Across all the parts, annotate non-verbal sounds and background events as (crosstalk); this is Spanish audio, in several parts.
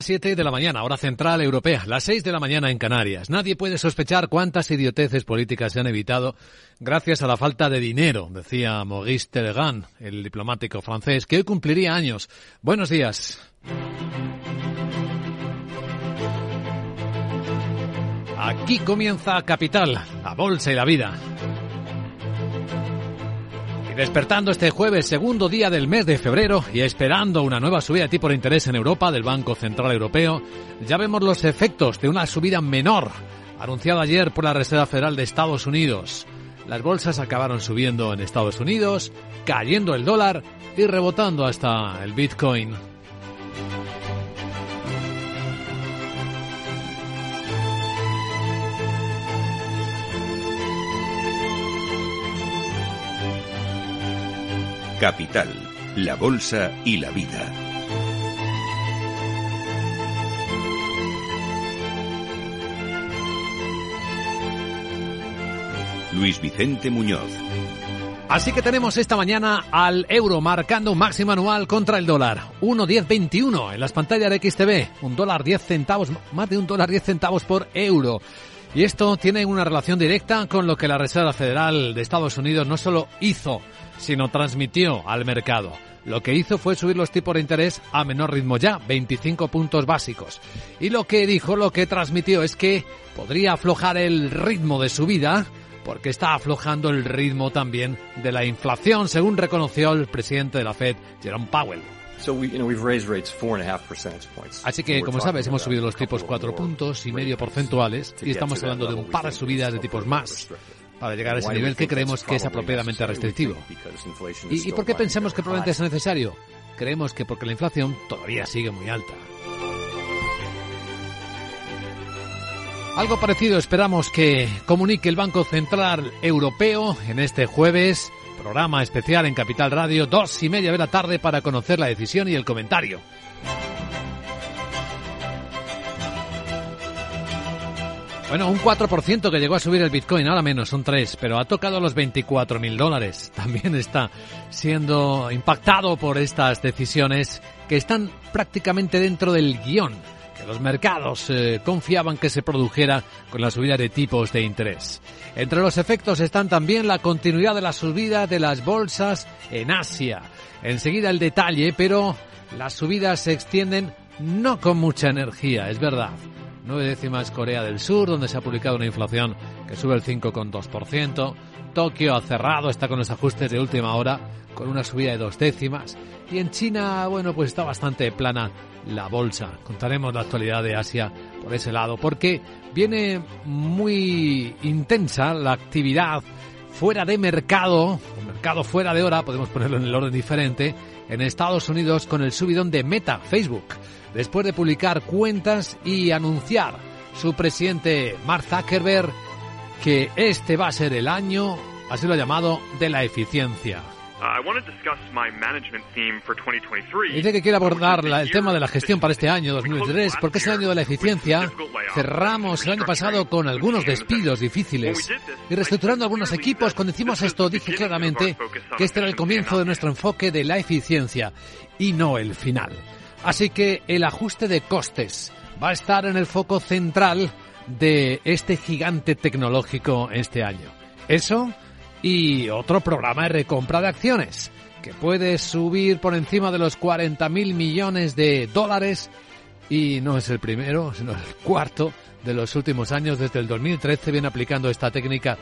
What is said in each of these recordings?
7 de la mañana, hora central europea, las 6 de la mañana en Canarias. Nadie puede sospechar cuántas idioteces políticas se han evitado gracias a la falta de dinero, decía Maurice Telegan, el diplomático francés, que hoy cumpliría años. Buenos días. Aquí comienza Capital, la bolsa y la vida. Despertando este jueves, segundo día del mes de febrero y esperando una nueva subida de tipo de interés en Europa del Banco Central Europeo, ya vemos los efectos de una subida menor anunciada ayer por la Reserva Federal de Estados Unidos. Las bolsas acabaron subiendo en Estados Unidos, cayendo el dólar y rebotando hasta el Bitcoin. Capital, la Bolsa y la Vida. Luis Vicente Muñoz. Así que tenemos esta mañana al euro marcando un máximo anual contra el dólar. 1.1021 en las pantallas de XTV. Un dólar 10 centavos, más de un dólar 10 centavos por euro. Y esto tiene una relación directa con lo que la Reserva Federal de Estados Unidos no solo hizo, sino transmitió al mercado. Lo que hizo fue subir los tipos de interés a menor ritmo ya, 25 puntos básicos. Y lo que dijo, lo que transmitió es que podría aflojar el ritmo de subida porque está aflojando el ritmo también de la inflación, según reconoció el presidente de la Fed, Jerome Powell. Así que, como sabes, hemos subido los tipos cuatro puntos y medio porcentuales y estamos hablando de un par de subidas de tipos más para llegar a ese nivel que creemos que es apropiadamente restrictivo. ¿Y, por qué pensamos que probablemente es necesario? Creemos que porque la inflación todavía sigue muy alta. Algo parecido esperamos que comunique el Banco Central Europeo en este jueves, programa especial en Capital Radio, dos y media de la tarde para conocer la decisión y el comentario. Bueno, un 4% que llegó a subir el Bitcoin, ahora menos, un 3, pero ha tocado los 24 mil dólares. (laughs) También está siendo impactado por estas decisiones que están prácticamente dentro del guion que los mercados eh, confiaban que se produjera con la subida de tipos de interés. Entre los efectos están también la continuidad de la subida de las bolsas en Asia. Enseguida el detalle, pero las subidas se extienden no con mucha energía, es verdad. Nueve décimas Corea del Sur, donde se ha publicado una inflación que sube el 5,2%. Tokio ha cerrado, está con los ajustes de última hora, con una subida de dos décimas. Y en China, bueno, pues está bastante plana la bolsa. Contaremos la actualidad de Asia por ese lado, porque viene muy intensa la actividad fuera de mercado, o mercado fuera de hora, podemos ponerlo en el orden diferente, en Estados Unidos con el subidón de Meta, Facebook después de publicar cuentas y anunciar su presidente Mark Zuckerberg que este va a ser el año, así lo ha llamado, de la eficiencia. Dice que quiere abordar el tema de la gestión para este año 2023 porque es el año de la eficiencia. Cerramos el año pasado con algunos despidos difíciles y reestructurando algunos equipos. Cuando hicimos esto dije claramente que este era el comienzo de nuestro enfoque de la eficiencia y no el final. Así que el ajuste de costes va a estar en el foco central de este gigante tecnológico este año. Eso y otro programa de recompra de acciones que puede subir por encima de los 40 mil millones de dólares y no es el primero, sino el cuarto de los últimos años. Desde el 2013 viene aplicando esta técnica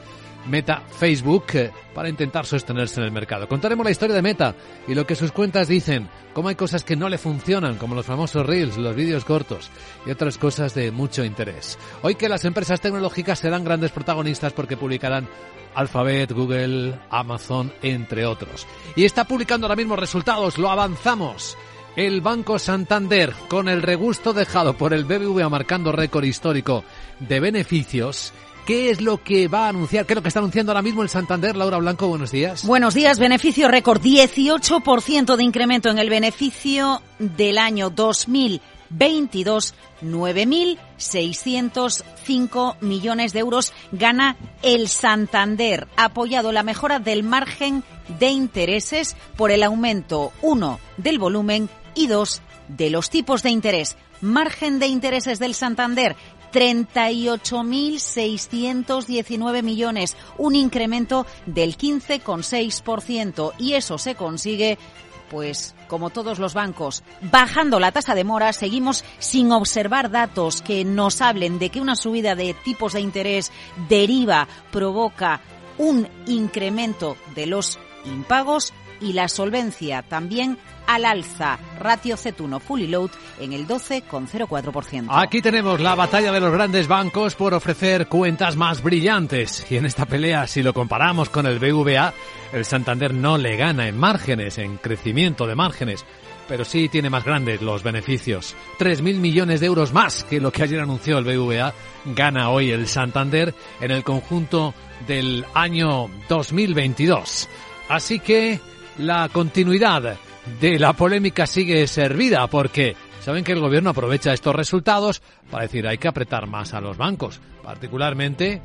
Meta Facebook eh, para intentar sostenerse en el mercado. Contaremos la historia de Meta y lo que sus cuentas dicen, cómo hay cosas que no le funcionan, como los famosos reels, los vídeos cortos y otras cosas de mucho interés. Hoy que las empresas tecnológicas serán grandes protagonistas porque publicarán Alphabet, Google, Amazon, entre otros. Y está publicando ahora mismo resultados, lo avanzamos. El Banco Santander, con el regusto dejado por el BBVA marcando récord histórico de beneficios, ¿Qué es lo que va a anunciar? ¿Qué es lo que está anunciando ahora mismo el Santander? Laura Blanco, buenos días. Buenos días, beneficio récord, 18% de incremento en el beneficio del año 2022, 9.605 millones de euros gana el Santander, apoyado la mejora del margen de intereses por el aumento, uno, del volumen y dos, de los tipos de interés. Margen de intereses del Santander, 38.619 millones, un incremento del 15,6%. Y eso se consigue pues, como todos los bancos, bajando la tasa de mora, seguimos sin observar datos que nos hablen de que una subida de tipos de interés deriva, provoca un incremento de los impagos y la solvencia también al alza. Ratio C1 fully load en el 12,04%. Aquí tenemos la batalla de los grandes bancos por ofrecer cuentas más brillantes. Y en esta pelea, si lo comparamos con el BVA, el Santander no le gana en márgenes, en crecimiento de márgenes. Pero sí tiene más grandes los beneficios. 3.000 millones de euros más que lo que ayer anunció el BVA gana hoy el Santander en el conjunto del año 2022. Así que la continuidad de la polémica sigue servida porque saben que el gobierno aprovecha estos resultados para decir hay que apretar más a los bancos, particularmente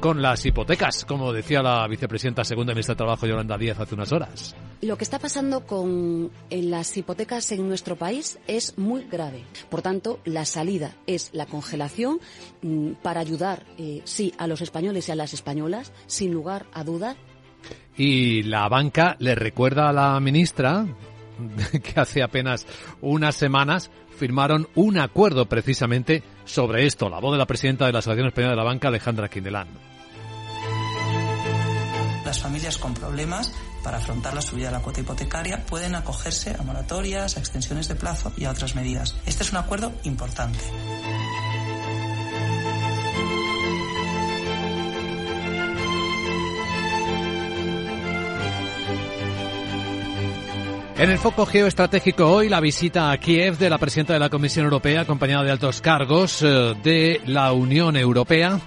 con las hipotecas, como decía la vicepresidenta segunda ministra de Trabajo Yolanda Díaz hace unas horas. Lo que está pasando con en las hipotecas en nuestro país es muy grave. Por tanto, la salida es la congelación mm, para ayudar, eh, sí, a los españoles y a las españolas, sin lugar a dudas. Y la banca le recuerda a la ministra (laughs) que hace apenas unas semanas firmaron un acuerdo precisamente sobre esto. La voz de la presidenta de la Asociación Española de la Banca, Alejandra Quindelán. Las familias con problemas para afrontar la subida de la cuota hipotecaria pueden acogerse a moratorias, a extensiones de plazo y a otras medidas. Este es un acuerdo importante. En el foco geoestratégico hoy la visita a Kiev de la presidenta de la Comisión Europea acompañada de altos cargos eh, de la Unión Europea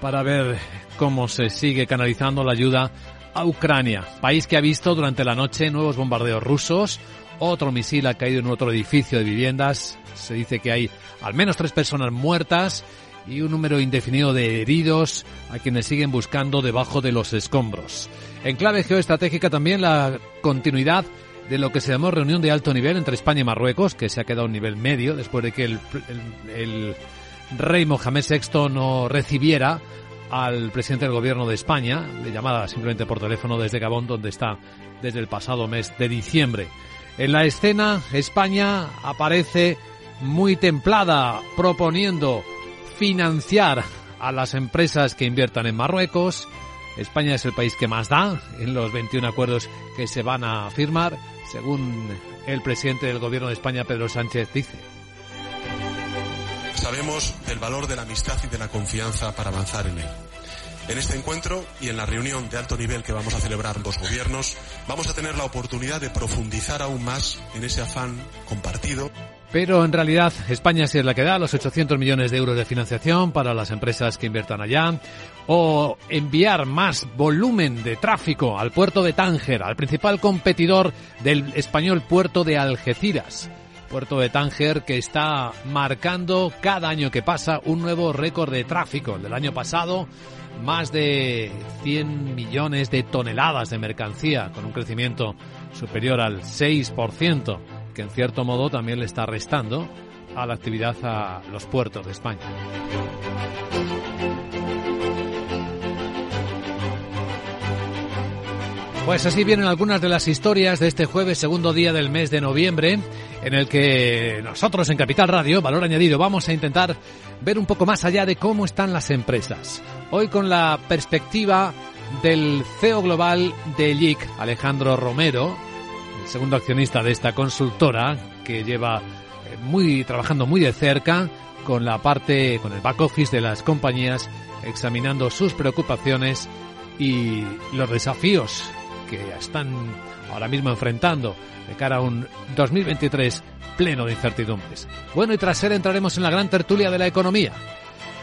para ver cómo se sigue canalizando la ayuda a Ucrania, país que ha visto durante la noche nuevos bombardeos rusos, otro misil ha caído en otro edificio de viviendas, se dice que hay al menos tres personas muertas y un número indefinido de heridos a quienes siguen buscando debajo de los escombros. En clave geoestratégica también la continuidad de lo que se llamó reunión de alto nivel entre España y Marruecos, que se ha quedado a un nivel medio después de que el, rey Mohamed VI no recibiera al presidente del gobierno de España, de llamada simplemente por teléfono desde Gabón, donde está desde el pasado mes de diciembre. En la escena, España aparece muy templada, proponiendo financiar a las empresas que inviertan en Marruecos. España es el país que más da en los 21 acuerdos que se van a firmar según el presidente del Gobierno de España, Pedro Sánchez, dice. Sabemos del valor de la amistad y de la confianza para avanzar en él. En este encuentro y en la reunión de alto nivel que vamos a celebrar los gobiernos, vamos a tener la oportunidad de profundizar aún más en ese afán compartido. Pero en realidad España sí es la que da los 800 millones de euros de financiación para las empresas que inviertan allá o enviar más volumen de tráfico al puerto de Tánger, al principal competidor del español puerto de Algeciras. Puerto de Tánger que está marcando cada año que pasa un nuevo récord de tráfico. El del año pasado, más de 100 millones de toneladas de mercancía, con un crecimiento superior al 6%, que en cierto modo también le está restando a la actividad a los puertos de España. Pues así vienen algunas de las historias de este jueves, segundo día del mes de noviembre, en el que nosotros en Capital Radio, Valor Añadido, vamos a intentar ver un poco más allá de cómo están las empresas. Hoy con la perspectiva del CEO global de LIC, Alejandro Romero, el segundo accionista de esta consultora, que lleva eh, muy trabajando muy de cerca con la parte, con el back office de las compañías, examinando sus preocupaciones y los desafíos que están ahora mismo enfrentando de cara a un 2023 pleno de incertidumbres. Bueno, y tras él entraremos en la gran tertulia de la economía.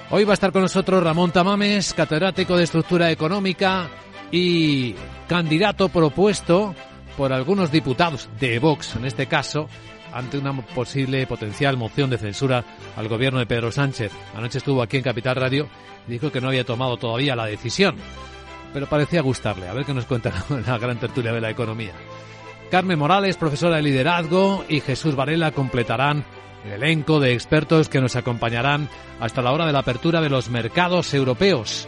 Hoy va a estar con nosotros Ramón Tamames, catedrático de estructura económica y candidato propuesto por algunos diputados de Vox, en este caso, ante una posible potencial moción de censura al gobierno de Pedro Sánchez. Anoche estuvo aquí en Capital Radio y dijo que no había tomado todavía la decisión pero parecía gustarle. A ver qué nos cuenta (laughs) la gran tertulia de la economía. Carmen Morales, profesora de liderazgo, y Jesús Varela completarán el elenco de expertos que nos acompañarán hasta la hora de la apertura de los mercados europeos.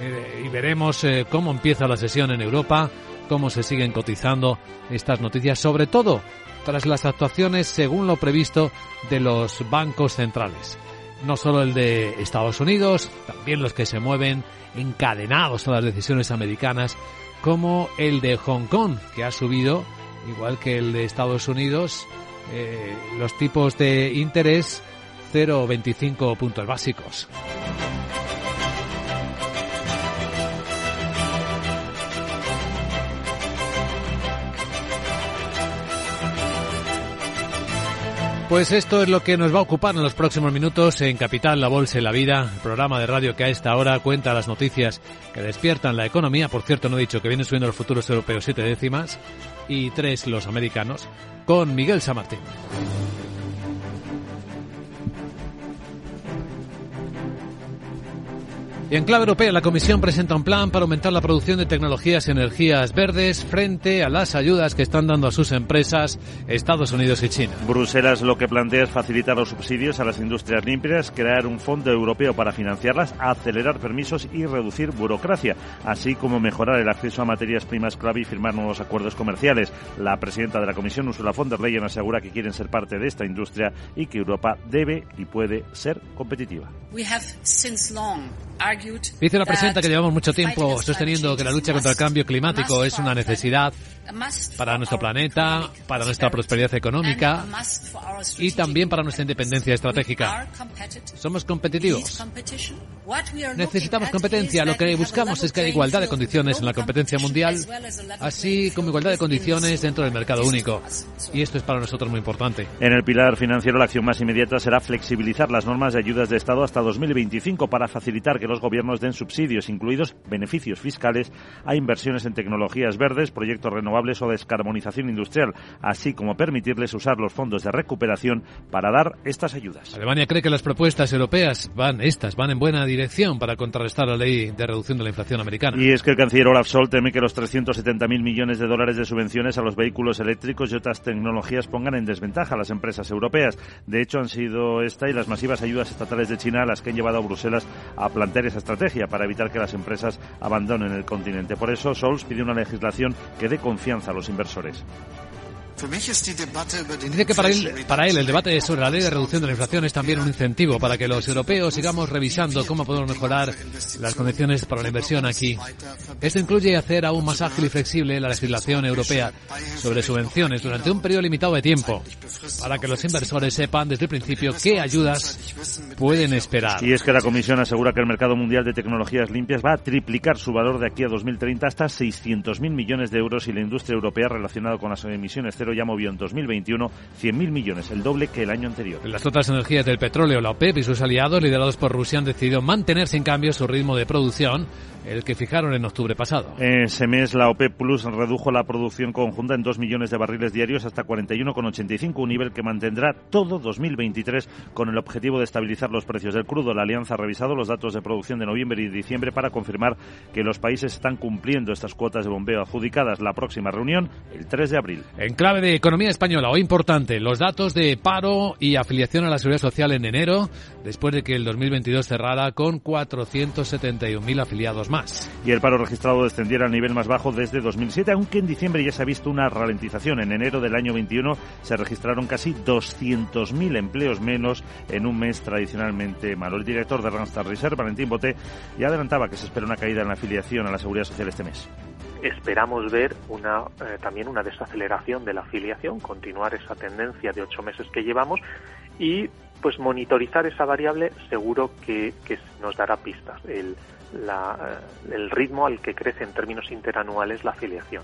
Eh, y veremos eh, cómo empieza la sesión en Europa, cómo se siguen cotizando estas noticias, sobre todo tras las actuaciones según lo previsto de los bancos centrales. No solo el de Estados Unidos, también los que se mueven encadenados a las decisiones americanas, como el de Hong Kong, que ha subido, igual que el de Estados Unidos, eh, los tipos de interés 0,25 puntos básicos. Pues esto es lo que nos va a ocupar en los próximos minutos en Capital, la Bolsa y la Vida, el programa de radio que a esta hora cuenta las noticias que despiertan la economía. Por cierto, no he dicho que vienen subiendo los futuros europeos siete décimas y tres los americanos, con Miguel Samartín. En clave europea, la Comisión presenta un plan para aumentar la producción de tecnologías y energías verdes frente a las ayudas que están dando a sus empresas Estados Unidos y China. Bruselas lo que plantea es facilitar los subsidios a las industrias limpias, crear un fondo europeo para financiarlas, acelerar permisos y reducir burocracia, así como mejorar el acceso a materias primas clave y firmar nuevos acuerdos comerciales. La presidenta de la Comisión, Ursula von der Leyen, asegura que quieren ser parte de esta industria y que Europa debe y puede ser competitiva. Dice la presidenta que llevamos mucho tiempo sosteniendo que la lucha contra el cambio climático es una necesidad para nuestro planeta, para nuestra prosperidad económica y también para nuestra independencia estratégica. Somos competitivos. Necesitamos competencia. Lo que buscamos es que haya igualdad de condiciones en la competencia mundial, así como igualdad de condiciones dentro del mercado único. Y esto es para nosotros muy importante. En el pilar financiero, la acción más inmediata será flexibilizar las normas de ayudas de Estado hasta 2025 para facilitar que los gobiernos den subsidios, incluidos beneficios fiscales, a inversiones en tecnologías verdes, proyectos renovables o descarbonización industrial, así como permitirles usar los fondos de recuperación para dar estas ayudas. Alemania cree que las propuestas europeas van, estas, van en buena dirección dirección para contrarrestar la ley de reducción de la inflación americana. Y es que el canciller Olaf Scholz teme que los 370.000 millones de dólares de subvenciones a los vehículos eléctricos y otras tecnologías pongan en desventaja a las empresas europeas. De hecho, han sido esta y las masivas ayudas estatales de China las que han llevado a Bruselas a plantear esa estrategia para evitar que las empresas abandonen el continente. Por eso, Scholz pide una legislación que dé confianza a los inversores. Dice que para él, para él el debate sobre la ley de reducción de la inflación es también un incentivo para que los europeos sigamos revisando cómo podemos mejorar las condiciones para la inversión aquí. Esto incluye hacer aún más ágil y flexible la legislación europea sobre subvenciones durante un periodo limitado de tiempo para que los inversores sepan desde el principio qué ayudas pueden esperar. Y es que la Comisión asegura que el mercado mundial de tecnologías limpias va a triplicar su valor de aquí a 2030 hasta 600.000 millones de euros y la industria europea relacionada con las emisiones ya movió en 2021 100.000 millones, el doble que el año anterior. Las otras energías del petróleo, la OPEP y sus aliados, liderados por Rusia, han decidido mantener sin cambio su ritmo de producción el que fijaron en octubre pasado. Ese mes la OPEP Plus redujo la producción conjunta en 2 millones de barriles diarios hasta 41,85, un nivel que mantendrá todo 2023 con el objetivo de estabilizar los precios del crudo. La alianza ha revisado los datos de producción de noviembre y diciembre para confirmar que los países están cumpliendo estas cuotas de bombeo adjudicadas. La próxima reunión el 3 de abril. En clave de economía española, hoy importante, los datos de paro y afiliación a la seguridad social en enero, después de que el 2022 cerrara con 471.000 afiliados más. Y el paro registrado descendiera al nivel más bajo desde 2007, aunque en diciembre ya se ha visto una ralentización. En enero del año 21 se registraron casi 200.000 empleos menos en un mes tradicionalmente malo. El director de Randstad Reserve, Valentín Boté, ya adelantaba que se espera una caída en la afiliación a la seguridad social este mes esperamos ver una, eh, también una desaceleración de la afiliación, continuar esa tendencia de ocho meses que llevamos y pues monitorizar esa variable seguro que, que nos dará pistas. El, la, el ritmo al que crece en términos interanuales la afiliación.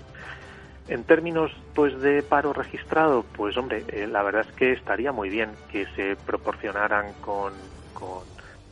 En términos pues de paro registrado, pues hombre, eh, la verdad es que estaría muy bien que se proporcionaran con, con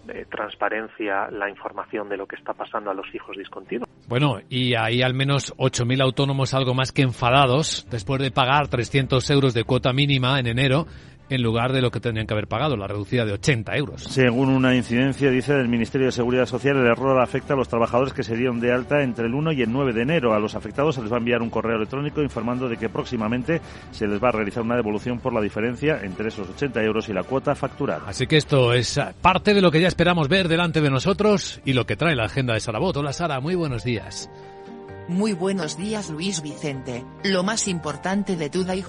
eh, transparencia la información de lo que está pasando a los hijos discontinuos. Bueno, y hay al menos 8.000 autónomos algo más que enfadados después de pagar 300 euros de cuota mínima en enero en lugar de lo que tendrían que haber pagado, la reducida de 80 euros. Según una incidencia, dice del Ministerio de Seguridad Social, el error afecta a los trabajadores que se dieron de alta entre el 1 y el 9 de enero. A los afectados se les va a enviar un correo electrónico informando de que próximamente se les va a realizar una devolución por la diferencia entre esos 80 euros y la cuota facturada. Así que esto es parte de lo que ya esperamos ver delante de nosotros y lo que trae la agenda de Sarabot. Hola Sara, muy buenos días. Muy buenos días Luis Vicente. Lo más importante de Duda y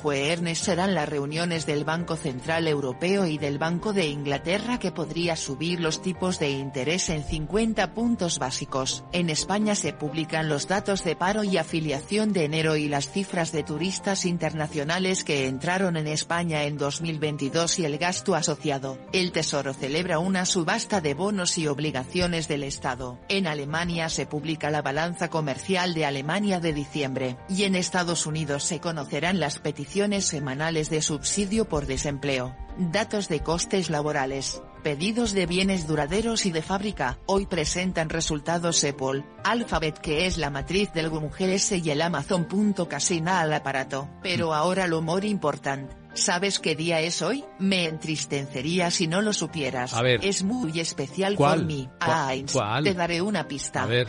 serán las reuniones del Banco Central Europeo y del Banco de Inglaterra que podría subir los tipos de interés en 50 puntos básicos. En España se publican los datos de paro y afiliación de enero y las cifras de turistas internacionales que entraron en España en 2022 y el gasto asociado. El Tesoro celebra una subasta de bonos y obligaciones del Estado. En Alemania se publica la balanza comercial de Alemania de diciembre, y en Estados Unidos se conocerán las peticiones semanales de subsidio por desempleo, datos de costes laborales, pedidos de bienes duraderos y de fábrica. Hoy presentan resultados Apple, Alphabet que es la matriz del Google S y el Amazon.casina al aparato. Pero ahora lo more importante. ¿Sabes qué día es hoy? Me entristecería si no lo supieras. A ver. Es muy especial por mí. ¿Cuál? Te daré una pista. A ver.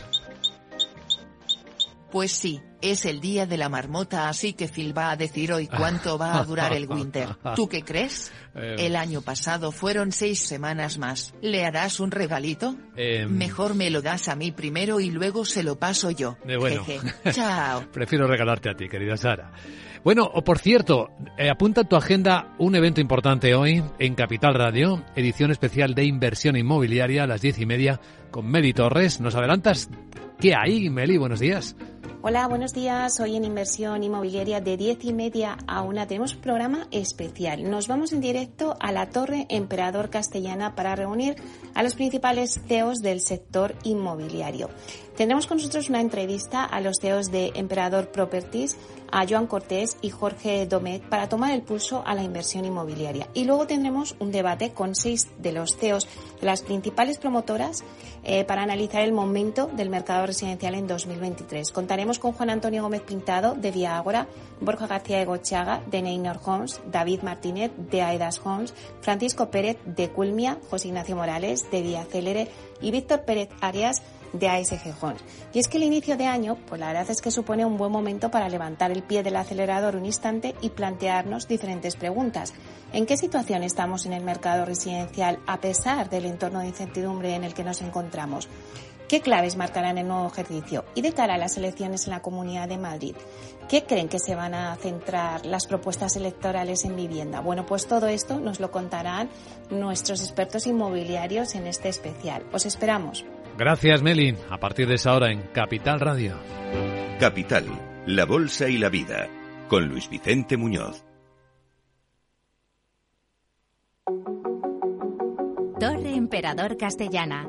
Pues sí, es el día de la marmota, así que Phil va a decir hoy cuánto va a durar el winter. (laughs) ¿Tú qué crees? Eh. El año pasado fueron seis semanas más. ¿Le harás un regalito? Em. Mejor me lo das a mí primero y luego se lo paso yo. Eh, bueno. Jeje. (laughs) Chao. Prefiero regalarte a ti, querida Sara. Bueno, o por cierto, eh, apunta en tu agenda un evento importante hoy en Capital Radio, edición especial de inversión inmobiliaria a las diez y media con Meli Torres. ¿Nos adelantas qué hay, Meli? Buenos días. Hola, buenos días. Hoy en Inversión Inmobiliaria de 10 y media a una tenemos un programa especial. Nos vamos en directo a la Torre Emperador Castellana para reunir a los principales CEOs del sector inmobiliario. Tendremos con nosotros una entrevista a los CEOs de Emperador Properties, a Joan Cortés y Jorge Domet para tomar el pulso a la inversión inmobiliaria. Y luego tendremos un debate con seis de los CEOs de las principales promotoras eh, para analizar el momento del mercado residencial en 2023. Contaremos con Juan Antonio Gómez Pintado de Vía Ágora, Borja García de Gochaga de Neynor Homes, David Martínez de Aedas Homes, Francisco Pérez de Culmia, José Ignacio Morales de Vía Célere y Víctor Pérez Arias de ASG Homes. Y es que el inicio de año, pues la verdad es que supone un buen momento para levantar el pie del acelerador un instante y plantearnos diferentes preguntas. ¿En qué situación estamos en el mercado residencial a pesar del entorno de incertidumbre en el que nos encontramos? ¿Qué claves marcarán el nuevo ejercicio? Y de cara a las elecciones en la Comunidad de Madrid, ¿qué creen que se van a centrar las propuestas electorales en vivienda? Bueno, pues todo esto nos lo contarán nuestros expertos inmobiliarios en este especial. Os esperamos. Gracias, Meli. A partir de esa hora en Capital Radio. Capital, la Bolsa y la Vida, con Luis Vicente Muñoz. Torre Emperador Castellana.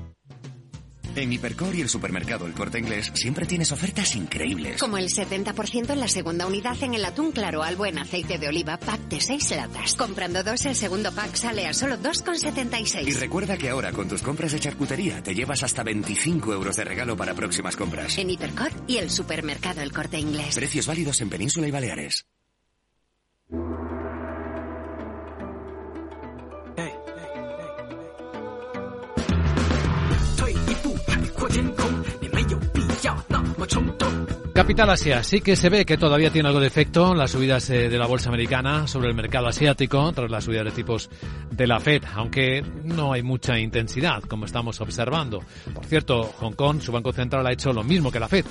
En Hipercor y el supermercado El Corte Inglés siempre tienes ofertas increíbles. Como el 70% en la segunda unidad en el atún claro al buen aceite de oliva pack de 6 latas. Comprando dos, el segundo pack sale a solo 2,76. Y recuerda que ahora con tus compras de charcutería te llevas hasta 25 euros de regalo para próximas compras. En Hipercor y el supermercado El Corte Inglés. Precios válidos en Península y Baleares. Capital Asia, sí que se ve que todavía tiene algo de efecto las subidas eh, de la bolsa americana sobre el mercado asiático tras las subidas de tipos de la Fed, aunque no hay mucha intensidad, como estamos observando. Por cierto, Hong Kong, su Banco Central, ha hecho lo mismo que la Fed,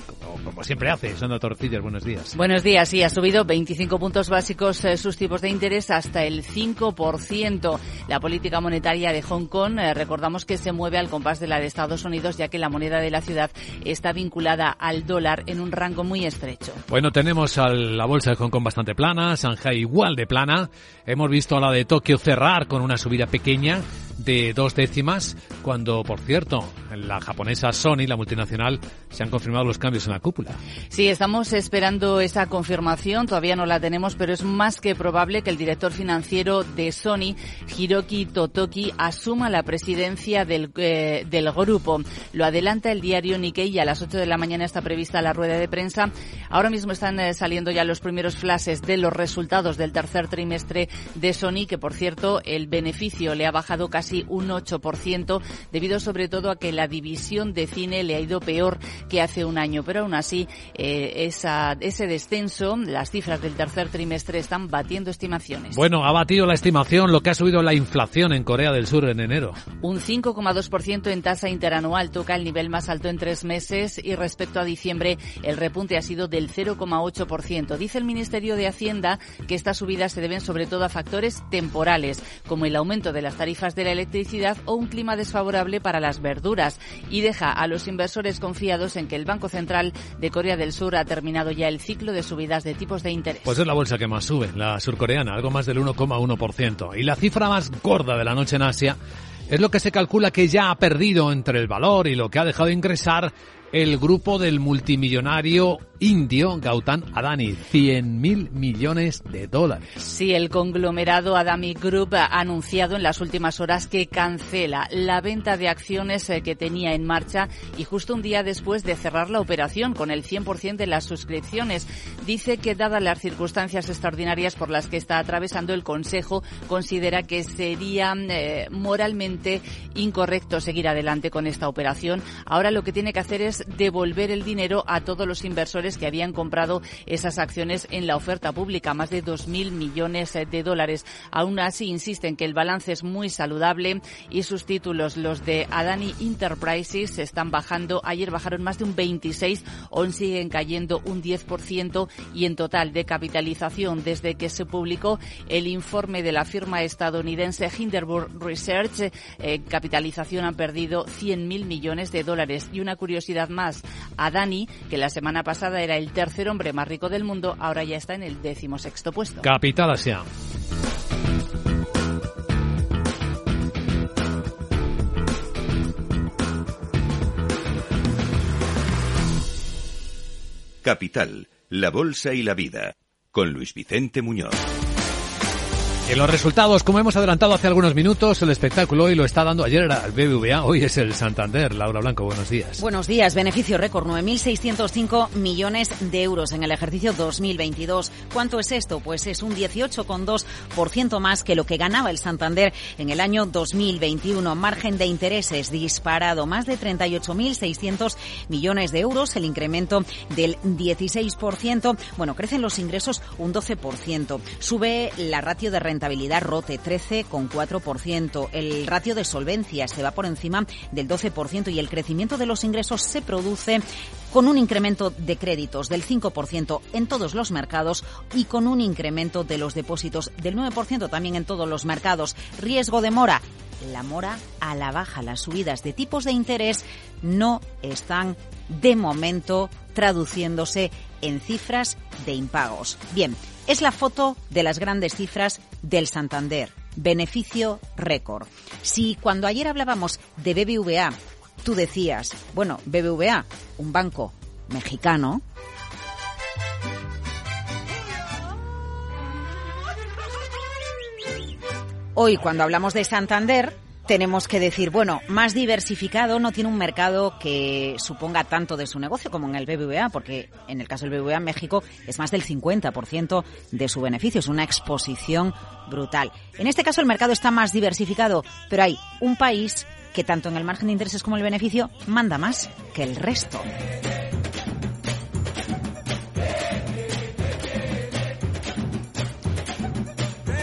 como, siempre hace. Sandra Torcillas, buenos días. Buenos días, sí, ha subido 25 puntos básicos eh, sus tipos de interés hasta el 5%. La política monetaria de Hong Kong, eh, recordamos que se mueve al compás de la de Estados Unidos, ya que la moneda de la ciudad está vinculada al dólar en un rango muy estrecho. Bueno, tenemos a la bolsa de Hong Kong bastante plana, Shanghai igual de plana. Hemos visto a la de Tokio cerrar con una subida pequeña de dos décimas, cuando, por cierto, la japonesa Sony, la multinacional, se han confirmado los cambios en la cúpula. Sí, estamos esperando esa confirmación, todavía no la tenemos, pero es más que probable que el director financiero de Sony, Hiroki Totoki, asuma la presidencia del, eh, del grupo. Lo adelanta el diario Nikkei y a las 8 de la mañana está prevista la rueda de prensa. Ahora mismo están eh, saliendo ya los primeros flashes de los resultados del tercer trimestre de Sony, que por cierto el beneficio le ha bajado casi un 8%, debido sobre todo a que la división de cine le ha ido peor que hace un año. Pero aún así, eh, esa, ese descenso, las cifras del tercer trimestre están batiendo estimaciones. Bueno, ha batido la estimación lo que ha subido la inflación en Corea del Sur en enero. Un 5,2% en tasa interanual toca el nivel más alto en tres meses y respecto a diciembre el repunte ha sido del 0,8%. Dice el Ministerio de Hacienda que estas subidas se deben sobre todo a factores temporales, como el aumento de las tarifas de la electricidad o un clima desfavorable para las verduras, y deja a los inversores confiados en que el Banco Central de Corea del Sur ha terminado ya el ciclo de subidas de tipos de interés. Pues es la bolsa que más sube, la surcoreana, algo más del 1,1%. Y la cifra más gorda de la noche en Asia es lo que se calcula que ya ha perdido entre el valor y lo que ha dejado de ingresar el grupo del multimillonario indio Gautam Adani, 100 mil millones de dólares. Sí, el conglomerado Adani Group ha anunciado en las últimas horas que cancela la venta de acciones eh, que tenía en marcha y justo un día después de cerrar la operación con el 100% de las suscripciones. Dice que dadas las circunstancias extraordinarias por las que está atravesando el Consejo, considera que sería eh, moralmente incorrecto seguir adelante con esta operación. Ahora lo que tiene que hacer es devolver el dinero a todos los inversores que habían comprado esas acciones en la oferta pública, más de 2.000 millones de dólares. Aún así, insisten que el balance es muy saludable y sus títulos, los de Adani Enterprises, están bajando. Ayer bajaron más de un 26, hoy siguen cayendo un 10% y en total de capitalización desde que se publicó el informe de la firma estadounidense Hinderburg Research, eh, capitalización han perdido 100.000 millones de dólares. Y una curiosidad más, Adani, que la semana pasada era el tercer hombre más rico del mundo, ahora ya está en el décimo sexto puesto. Capital Asia. Capital, la Bolsa y la Vida, con Luis Vicente Muñoz. En los resultados, como hemos adelantado hace algunos minutos, el espectáculo hoy lo está dando ayer era el BBVA, hoy es el Santander. Laura Blanco, buenos días. Buenos días. Beneficio récord, 9.605 millones de euros en el ejercicio 2022. ¿Cuánto es esto? Pues es un 18,2% más que lo que ganaba el Santander en el año 2021. Margen de intereses disparado, más de 38.600 millones de euros, el incremento del 16%. Bueno, crecen los ingresos un 12%. Sube la ratio de rentabilidad rentabilidad rote 13,4%. El ratio de solvencia se va por encima del 12% y el crecimiento de los ingresos se produce con un incremento de créditos del 5% en todos los mercados y con un incremento de los depósitos del 9% también en todos los mercados. Riesgo de mora. La mora a la baja. Las subidas de tipos de interés no están de momento traduciéndose en cifras de impagos. Bien, es la foto de las grandes cifras del Santander. Beneficio récord. Si cuando ayer hablábamos de BBVA, tú decías, bueno, BBVA, un banco mexicano, Hoy, cuando hablamos de Santander, tenemos que decir, bueno, más diversificado, no tiene un mercado que suponga tanto de su negocio como en el BBVA, porque en el caso del BBVA México es más del 50% de su beneficio, es una exposición brutal. En este caso el mercado está más diversificado, pero hay un país que tanto en el margen de intereses como el beneficio manda más que el resto.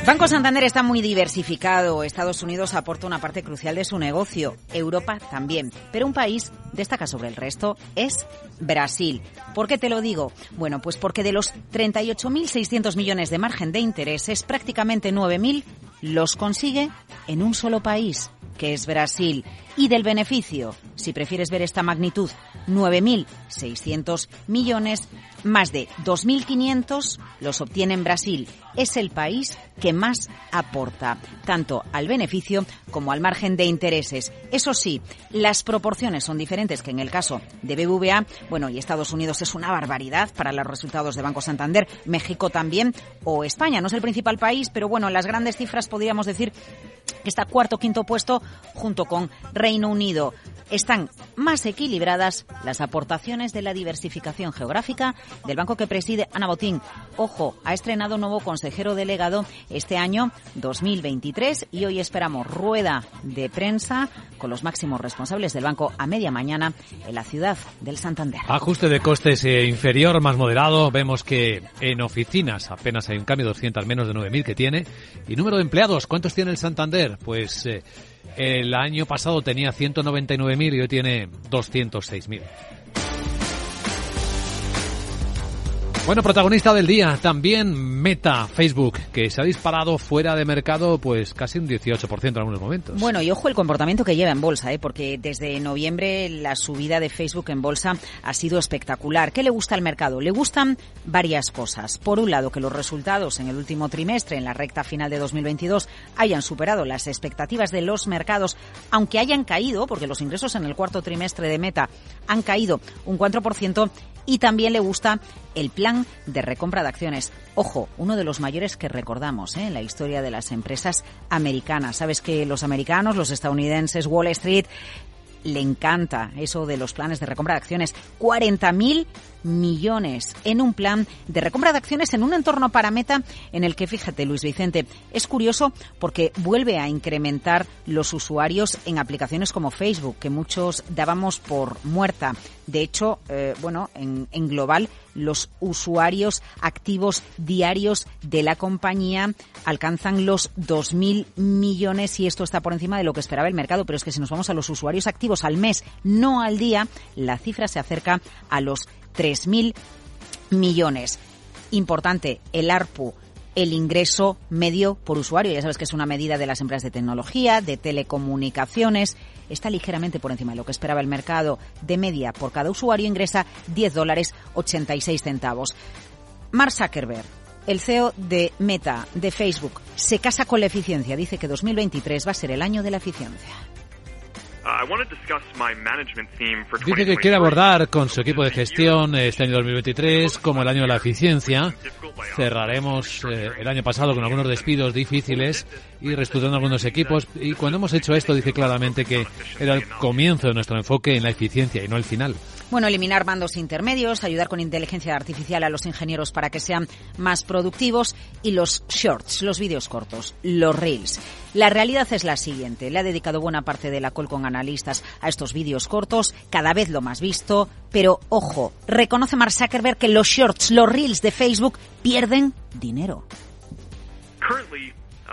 Banco Santander está muy diversificado. Estados Unidos aporta una parte crucial de su negocio. Europa también. Pero un país destaca sobre el resto es Brasil. ¿Por qué te lo digo? Bueno, pues porque de los 38.600 millones de margen de intereses, prácticamente 9.000 los consigue en un solo país, que es Brasil. Y del beneficio, si prefieres ver esta magnitud, 9.600 millones, más de 2.500 los obtiene en Brasil. Es el país que más aporta, tanto al beneficio como al margen de intereses. Eso sí, las proporciones son diferentes que en el caso de BBVA. Bueno, y Estados Unidos es una barbaridad para los resultados de Banco Santander, México también, o España. No es el principal país, pero bueno, las grandes cifras podríamos decir que está cuarto quinto puesto junto con Reino Unido están más equilibradas las aportaciones de la diversificación geográfica del banco que preside Ana Botín. Ojo, ha estrenado nuevo consejero delegado este año 2023 y hoy esperamos rueda de prensa con los máximos responsables del banco a media mañana en la ciudad del Santander. Ajuste de costes eh, inferior, más moderado. Vemos que en oficinas apenas hay un cambio, 200 al menos de 9.000 que tiene. Y número de empleados, ¿cuántos tiene el Santander? Pues... Eh, el año pasado tenía 199.000 y hoy tiene 206.000. Bueno, protagonista del día, también Meta, Facebook, que se ha disparado fuera de mercado pues casi un 18% en algunos momentos. Bueno, y ojo el comportamiento que lleva en bolsa, ¿eh? porque desde noviembre la subida de Facebook en bolsa ha sido espectacular. ¿Qué le gusta al mercado? Le gustan varias cosas. Por un lado, que los resultados en el último trimestre, en la recta final de 2022, hayan superado las expectativas de los mercados, aunque hayan caído, porque los ingresos en el cuarto trimestre de Meta han caído un 4%, y también le gusta el plan de recompra de acciones. Ojo, uno de los mayores que recordamos ¿eh? en la historia de las empresas americanas. Sabes que los americanos, los estadounidenses, Wall Street, le encanta eso de los planes de recompra de acciones. 40.000 millones en un plan de recompra de acciones en un entorno para meta en el que, fíjate, Luis Vicente, es curioso porque vuelve a incrementar los usuarios en aplicaciones como Facebook, que muchos dábamos por muerta. De hecho, eh, bueno, en, global, los usuarios activos diarios de la compañía alcanzan los 2.000 millones y esto está por encima de lo que esperaba el mercado. Pero es que si nos vamos a los usuarios activos al mes, no al día, la cifra se acerca a los 3.000 millones. Importante, el ARPU el ingreso medio por usuario. Ya sabes que es una medida de las empresas de tecnología, de telecomunicaciones. Está ligeramente por encima de lo que esperaba el mercado. De media, por cada usuario ingresa 10 dólares 86 centavos. Mark Zuckerberg, el CEO de Meta, de Facebook, se casa con la eficiencia. Dice que 2023 va a ser el año de la eficiencia. Dice que quiere abordar con su equipo de gestión este año 2023 como el año de la eficiencia. Cerraremos eh, el año pasado con algunos despidos difíciles y reestructurando algunos equipos. Y cuando hemos hecho esto, dice claramente que era el comienzo de nuestro enfoque en la eficiencia y no el final. Bueno, eliminar mandos intermedios, ayudar con inteligencia artificial a los ingenieros para que sean más productivos y los shorts, los vídeos cortos, los reels. La realidad es la siguiente. Le ha dedicado buena parte de la call con analistas a estos vídeos cortos, cada vez lo más visto, pero ojo, reconoce Mark Zuckerberg que los shorts, los reels de Facebook pierden dinero.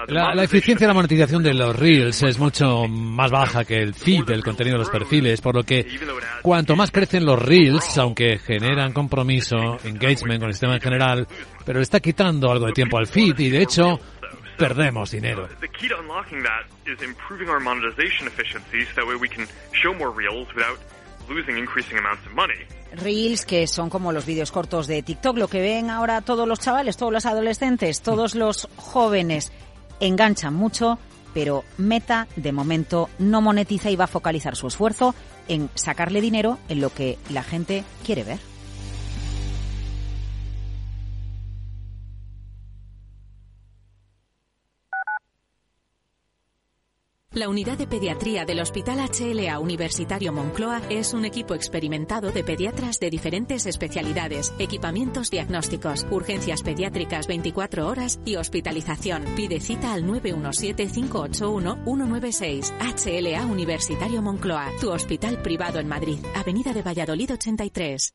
La, eficiencia de la monetización de los Reels es mucho más baja que el feed del contenido de los perfiles, por lo que cuanto más crecen los Reels, aunque generan compromiso, engagement con el sistema en general, pero le está quitando algo de tiempo al feed y de hecho perdemos dinero. Reels, que son como los vídeos cortos de TikTok, lo que ven ahora todos los chavales, todos los adolescentes, todos los jóvenes enganchan mucho, pero Meta de momento no monetiza y va a focalizar su esfuerzo en sacarle dinero en lo que la gente quiere ver. La unidad de pediatría del Hospital HLA Universitario Moncloa es un equipo experimentado de pediatras de diferentes especialidades, equipamientos diagnósticos, urgencias pediátricas 24 horas y hospitalización. Pide cita al 917-581-196. HLA Universitario Moncloa, tu hospital privado en Madrid, Avenida de Valladolid 83.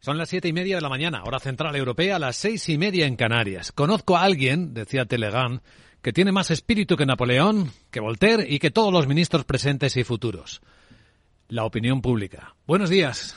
Son las siete y media de la mañana, hora central europea, las seis y media en Canarias. Conozco a alguien, decía Telegán, que tiene más espíritu que Napoleón, que Voltaire y que todos los ministros presentes y futuros. La opinión pública. Buenos días.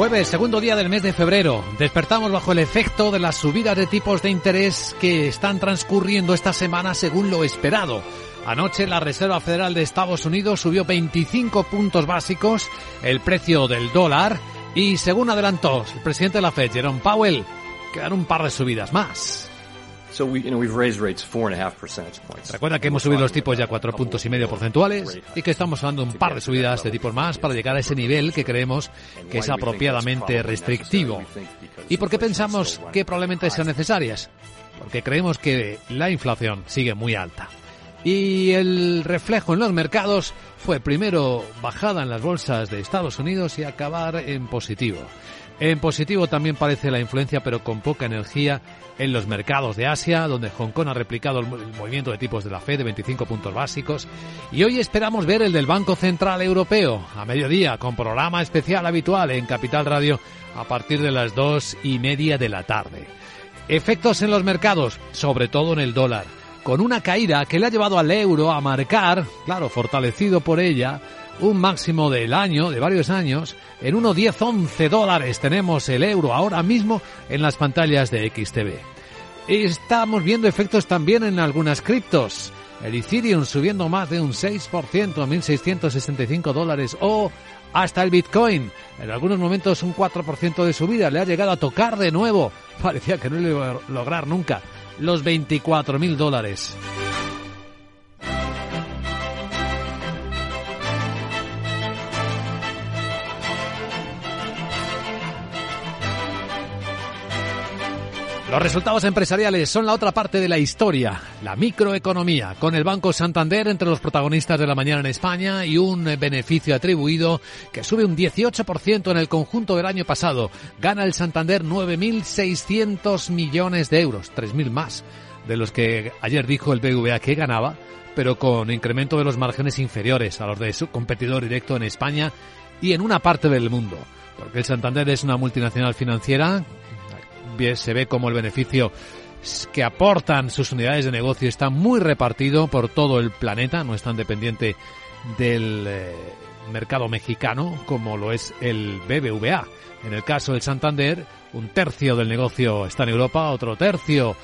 Jueves, segundo día del mes de febrero. Despertamos bajo el efecto de las subidas de tipos de interés que están transcurriendo esta semana según lo esperado. Anoche la Reserva Federal de Estados Unidos subió 25 puntos básicos el precio del dólar y según adelantó el presidente de la Fed, Jerome Powell, quedan un par de subidas más. Recuerda que hemos subido los tipos ya cuatro puntos y medio porcentuales y que estamos hablando un par de subidas de tipos más para llegar a ese nivel que creemos que es apropiadamente restrictivo. ¿Y por qué pensamos que probablemente sean necesarias? Porque creemos que la inflación sigue muy alta. Y el reflejo en los mercados fue primero bajada en las bolsas de Estados Unidos y acabar en positivo. En positivo también parece la influencia, pero con poca energía, en los mercados de Asia, donde Hong Kong ha replicado el movimiento de tipos de la Fed de 25 puntos básicos. Y hoy esperamos ver el del Banco Central Europeo a mediodía, con programa especial habitual en Capital Radio a partir de las dos y media de la tarde. Efectos en los mercados, sobre todo en el dólar, con una caída que le ha llevado al euro a marcar, claro, fortalecido por ella, un máximo del año, de varios años, en 1,10-11 dólares tenemos el euro ahora mismo en las pantallas de XTV. Estamos viendo efectos también en algunas criptos. El Ethereum subiendo más de un 6% a 1.665 dólares o hasta el Bitcoin. En algunos momentos un 4% de subida le ha llegado a tocar de nuevo. (laughs) Parecía que no lo iba a lograr nunca. Los 24.000 dólares. Los resultados empresariales son la otra parte de la historia, la microeconomía, con el Banco Santander entre los protagonistas de la mañana en España y un beneficio atribuido que sube un 18% en el conjunto del año pasado. Gana el Santander 9.600 millones de euros, 3.000 más de los que ayer dijo el BVA que ganaba, pero con incremento de los márgenes inferiores a los de su competidor directo en España y en una parte del mundo. Porque el Santander es una multinacional financiera se ve como el beneficio que aportan sus unidades de negocio está muy repartido por todo el planeta, no es tan dependiente del eh, mercado mexicano como lo es el BBVA. En el caso del Santander, un tercio del negocio está en Europa, otro tercio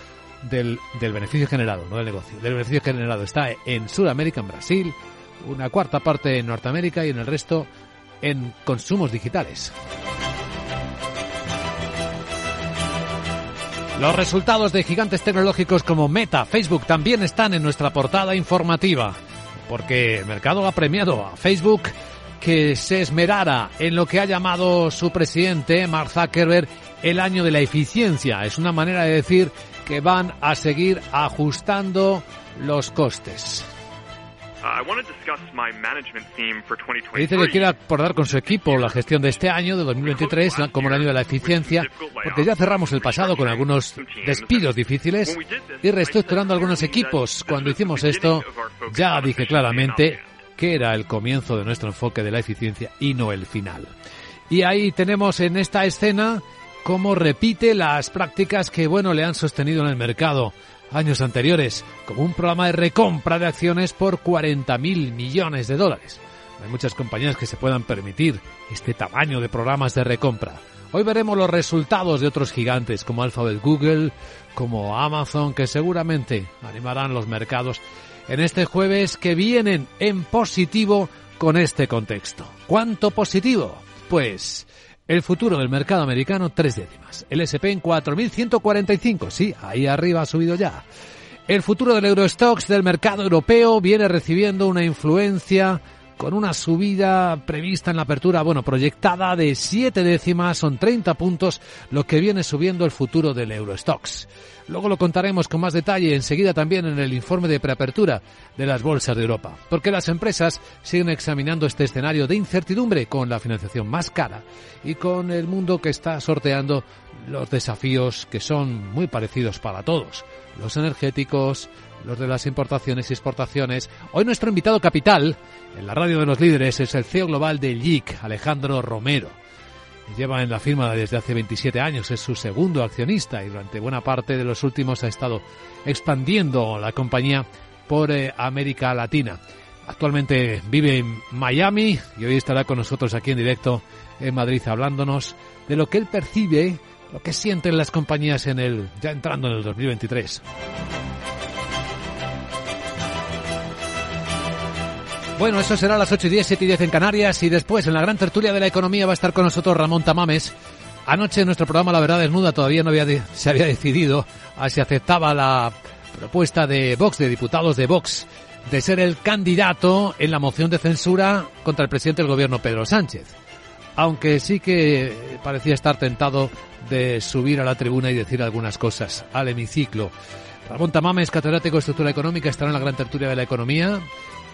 del, del beneficio generado, no del negocio, del beneficio generado está en Sudamérica, en Brasil, una cuarta parte en Norteamérica y en el resto en consumos digitales. Los resultados de gigantes tecnológicos como Meta, Facebook también están en nuestra portada informativa, porque el mercado ha premiado a Facebook que se esmerara en lo que ha llamado su presidente, Mark Zuckerberg, el año de la eficiencia. Es una manera de decir que van a seguir ajustando los costes. Dice que quiere abordar con su equipo la gestión de este año, de 2023, como el año de la eficiencia, porque ya cerramos el pasado con algunos despidos difíciles y reestructurando algunos equipos. Cuando hicimos esto, ya dije claramente que era el comienzo de nuestro enfoque de la eficiencia y no el final. Y ahí tenemos en esta escena cómo repite las prácticas que, bueno, le han sostenido en el mercado años anteriores, como un programa de recompra de acciones por 40.000 millones de dólares. hay muchas compañías que se puedan permitir este tamaño de programas de recompra. Hoy veremos los resultados de otros gigantes como Alphabet Google, como Amazon, que seguramente animarán los mercados en este jueves que vienen en positivo con este contexto. ¿Cuánto positivo? Pues el futuro del mercado americano, tres décimas. El SP en 4.145. Sí, ahí arriba ha subido ya. El futuro del Eurostox del mercado europeo viene recibiendo una influencia con una subida prevista en la apertura, bueno, proyectada de siete décimas, son 30 puntos lo que viene subiendo el futuro del Eurostox. Luego lo contaremos con más detalle enseguida también en el informe de preapertura de las bolsas de Europa, porque las empresas siguen examinando este escenario de incertidumbre con la financiación más cara y con el mundo que está sorteando los desafíos que son muy parecidos para todos, los energéticos, los de las importaciones y exportaciones. Hoy nuestro invitado capital en la radio de los líderes es el CEO global de LIC, Alejandro Romero. Lleva en la firma desde hace 27 años, es su segundo accionista y durante buena parte de los últimos ha estado expandiendo la compañía por eh, América Latina. Actualmente vive en Miami y hoy estará con nosotros aquí en directo en Madrid hablándonos de lo que él percibe, lo que sienten las compañías en el ya entrando en el 2023. Bueno, eso será a las 8 y 10, 7 y 10 en Canarias y después en la gran tertulia de la economía va a estar con nosotros Ramón Tamames. Anoche en nuestro programa La Verdad Desnuda todavía no había se había decidido a si aceptaba la propuesta de Vox, de diputados de Vox, de ser el candidato en la moción de censura contra el presidente del gobierno Pedro Sánchez. Aunque sí que parecía estar tentado de subir a la tribuna y decir algunas cosas al hemiciclo. Ramón Tamames, catedrático de Estructura Económica, estará en la gran tertulia de la economía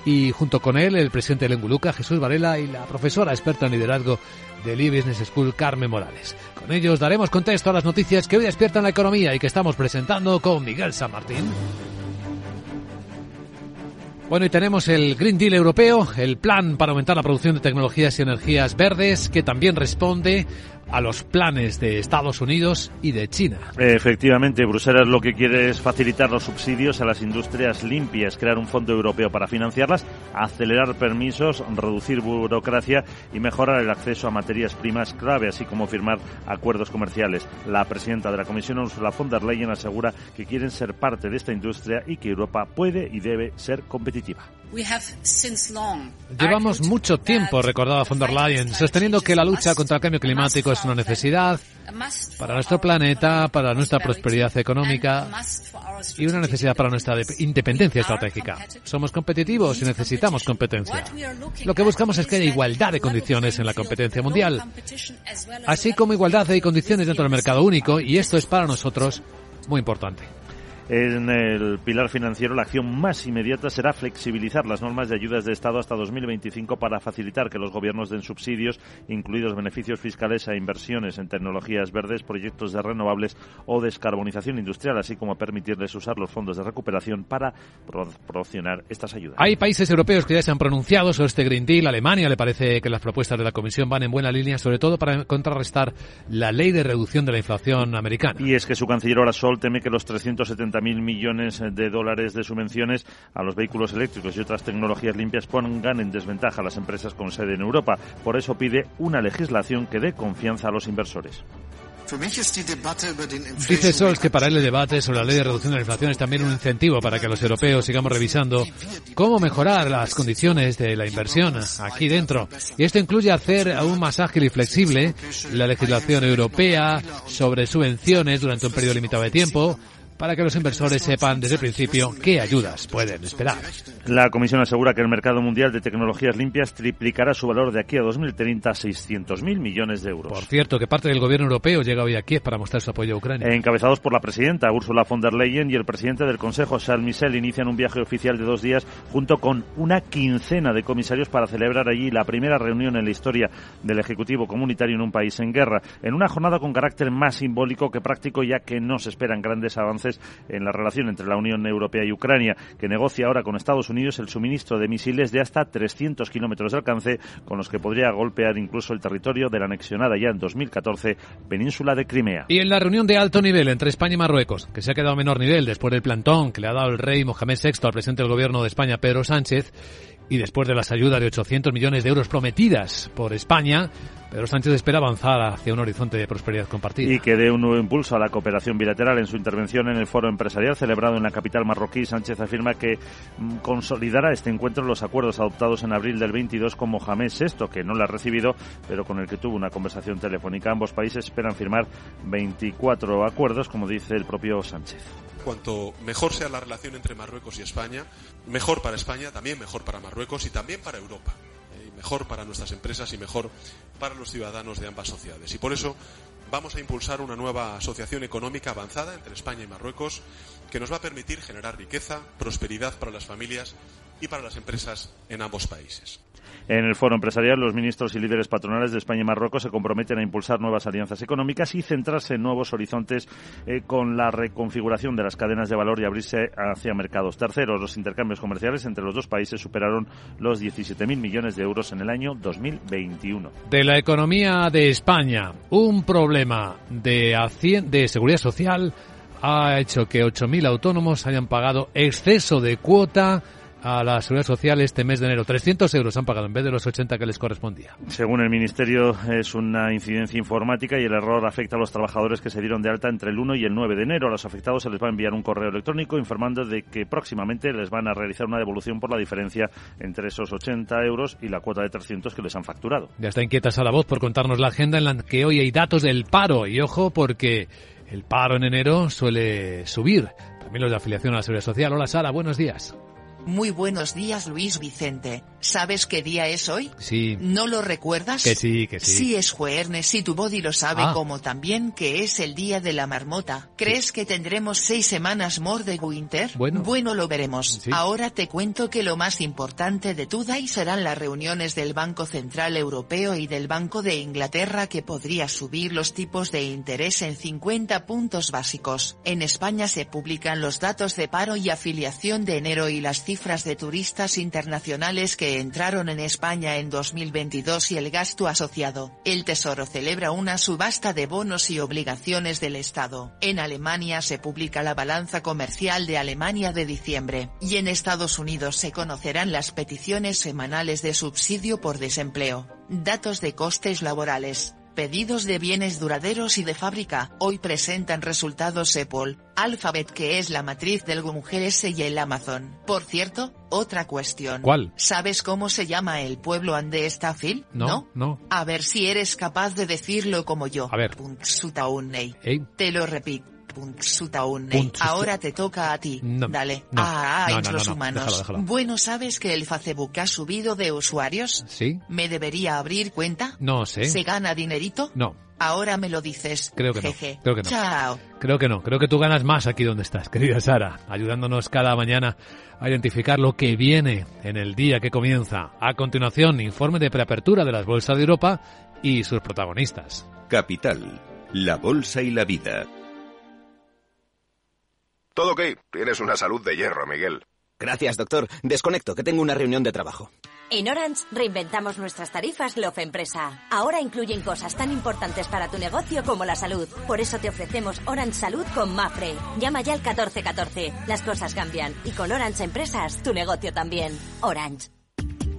y junto con él el presidente del Enguluca, Jesús Varela, y la profesora experta en liderazgo del e-Business School, Carmen Morales. Con ellos daremos contexto a las noticias que hoy despiertan la economía y que estamos presentando con Miguel San Martín. Bueno, y tenemos el Green Deal europeo, el plan para aumentar la producción de tecnologías y energías verdes, que también responde a los planes de Estados Unidos y de China. Efectivamente, Bruselas lo que quiere es facilitar los subsidios a las industrias limpias, crear un fondo europeo para financiarlas, acelerar permisos, reducir burocracia y mejorar el acceso a materias primas clave, así como firmar acuerdos comerciales. La presidenta de la Comisión, Ursula von der Leyen, asegura que quieren ser parte de esta industria y que Europa puede y debe ser competitiva. Llevamos mucho tiempo, recordaba von der Leyen, sosteniendo que la lucha contra el cambio climático es una necesidad para nuestro planeta, para nuestra prosperidad económica y una necesidad para nuestra independencia estratégica. Somos competitivos y necesitamos competencia. Lo que buscamos es que haya igualdad de condiciones en la competencia mundial, así como igualdad de condiciones dentro del mercado único, y esto es para nosotros muy importante. En el pilar financiero, la acción más inmediata será flexibilizar las normas de ayudas de Estado hasta 2025 para facilitar que los gobiernos den subsidios, incluidos beneficios fiscales a inversiones en tecnologías verdes, proyectos de renovables o descarbonización industrial, así como permitirles usar los fondos de recuperación para promocionar estas ayudas. Hay países europeos que ya se han pronunciado sobre este Green Deal. Alemania le parece que las propuestas de la Comisión van en buena línea, sobre todo para contrarrestar la ley de reducción de la inflación americana. Y es que su canciller Sol teme que los 370 mil millones de dólares de subvenciones a los vehículos eléctricos y otras tecnologías limpias pongan en desventaja a las empresas con sede en Europa. Por eso pide una legislación que dé confianza a los inversores. Dice Sols que para él el debate sobre la ley de reducción de la inflación es también un incentivo para que los europeos sigamos revisando cómo mejorar las condiciones de la inversión aquí dentro. Y esto incluye hacer aún más ágil y flexible la legislación europea sobre subvenciones durante un periodo limitado de tiempo, para que los inversores sepan desde el principio qué ayudas pueden esperar. La Comisión asegura que el mercado mundial de tecnologías limpias triplicará su valor de aquí a 2030 a 600.000 millones de euros. Por cierto, que parte del gobierno europeo llega hoy a Kiev para mostrar su apoyo a Ucrania. Encabezados por la presidenta Ursula von der Leyen y el presidente del Consejo Charles Michel inician un viaje oficial de dos días junto con una quincena de comisarios para celebrar allí la primera reunión en la historia del Ejecutivo Comunitario en un país en guerra, en una jornada con carácter más simbólico que práctico ya que no se esperan grandes avances en la relación entre la Unión Europea y Ucrania, que negocia ahora con Estados Unidos el suministro de misiles de hasta 300 kilómetros de alcance, con los que podría golpear incluso el territorio de la anexionada ya en 2014 península de Crimea. Y en la reunión de alto nivel entre España y Marruecos, que se ha quedado a menor nivel después del plantón que le ha dado el rey Mohamed VI al presidente del gobierno de España, Pedro Sánchez, y después de las ayudas de 800 millones de euros prometidas por España, Pedro Sánchez espera avanzar hacia un horizonte de prosperidad compartida. Y que dé un nuevo impulso a la cooperación bilateral. En su intervención en el foro empresarial celebrado en la capital marroquí, Sánchez afirma que mm, consolidará este encuentro los acuerdos adoptados en abril del 22 con Mohamed VI, que no la ha recibido, pero con el que tuvo una conversación telefónica. Ambos países esperan firmar 24 acuerdos, como dice el propio Sánchez. Cuanto mejor sea la relación entre Marruecos y España, mejor para España, también mejor para Marruecos y también para Europa mejor para nuestras empresas y mejor para los ciudadanos de ambas sociedades. Y por eso vamos a impulsar una nueva asociación económica avanzada entre España y Marruecos que nos va a permitir generar riqueza, prosperidad para las familias y para las empresas en ambos países. En el foro empresarial, los ministros y líderes patronales de España y Marruecos se comprometen a impulsar nuevas alianzas económicas y centrarse en nuevos horizontes eh, con la reconfiguración de las cadenas de valor y abrirse hacia mercados terceros. Los intercambios comerciales entre los dos países superaron los 17.000 millones de euros en el año 2021. De la economía de España, un problema de, de seguridad social ha hecho que 8.000 autónomos hayan pagado exceso de cuota a la Seguridad Social este mes de enero. 300 euros han pagado en vez de los 80 que les correspondía. Según el Ministerio, es una incidencia informática y el error afecta a los trabajadores que se dieron de alta entre el 1 y el 9 de enero. A los afectados se les va a enviar un correo electrónico informando de que próximamente les van a realizar una devolución por la diferencia entre esos 80 euros y la cuota de 300 que les han facturado. Ya está inquieta la Voz por contarnos la agenda en la que hoy hay datos del paro. Y ojo, porque el paro en enero suele subir. También los de afiliación a la Seguridad Social. Hola Sara, buenos días. Muy buenos días Luis Vicente. ¿Sabes qué día es hoy? Sí. ¿No lo recuerdas? Que sí, que sí. Sí es jueves y tu body lo sabe Ah. como también que es el día de la marmota. ¿Crees que tendremos seis semanas more de winter? Bueno. lo veremos. Sí. Ahora te cuento que lo más importante de Today serán las reuniones del Banco Central Europeo y del Banco de Inglaterra que podría subir los tipos de interés en 50 puntos básicos. En España se publican los datos de paro y afiliación de enero y las cifras de turistas internacionales que entraron en España en 2022 y el gasto asociado. El Tesoro celebra una subasta de bonos y obligaciones del Estado. En Alemania se publica la balanza comercial de Alemania de diciembre, y en Estados Unidos se conocerán las peticiones semanales de subsidio por desempleo. Datos de costes laborales. Pedidos de bienes duraderos y de fábrica, hoy presentan resultados Apple, Alphabet que es la matriz del Google S y el Amazon. Por cierto, otra cuestión. ¿Cuál? ¿Sabes cómo se llama el pueblo ande Staffil? No, no. A ver si eres capaz de decirlo como yo. A ver. Punxsutawney. Ey. Te lo repito. Punxsutawney. Ahora te toca a ti. No, Dale. no, ah, ah, no, los no, no. humanos. Déjalo, déjalo. Bueno, ¿sabes que el Facebook ha subido de usuarios? ¿Sí? ¿Me debería abrir cuenta? No sé. ¿Se gana dinerito? No, Ahora me lo dices. Creo que no, creo que no. Chao. creo que no. Creo que tú ganas más aquí donde estás, querida Sara, ayudándonos cada mañana a identificar lo que viene en el día que comienza. A continuación, informe de preapertura de las bolsas de Europa y sus protagonistas. Capital, la bolsa y la vida. Todo ok. Tienes una salud de hierro, Miguel. Gracias, doctor. Desconecto, que tengo una reunión de trabajo. En Orange reinventamos nuestras tarifas Love Empresa. Ahora incluyen cosas tan importantes para tu negocio como la salud. Por eso te ofrecemos Orange Salud con Mafre. Llama ya al 1414. Las cosas cambian y con Orange Empresas tu negocio también. Orange.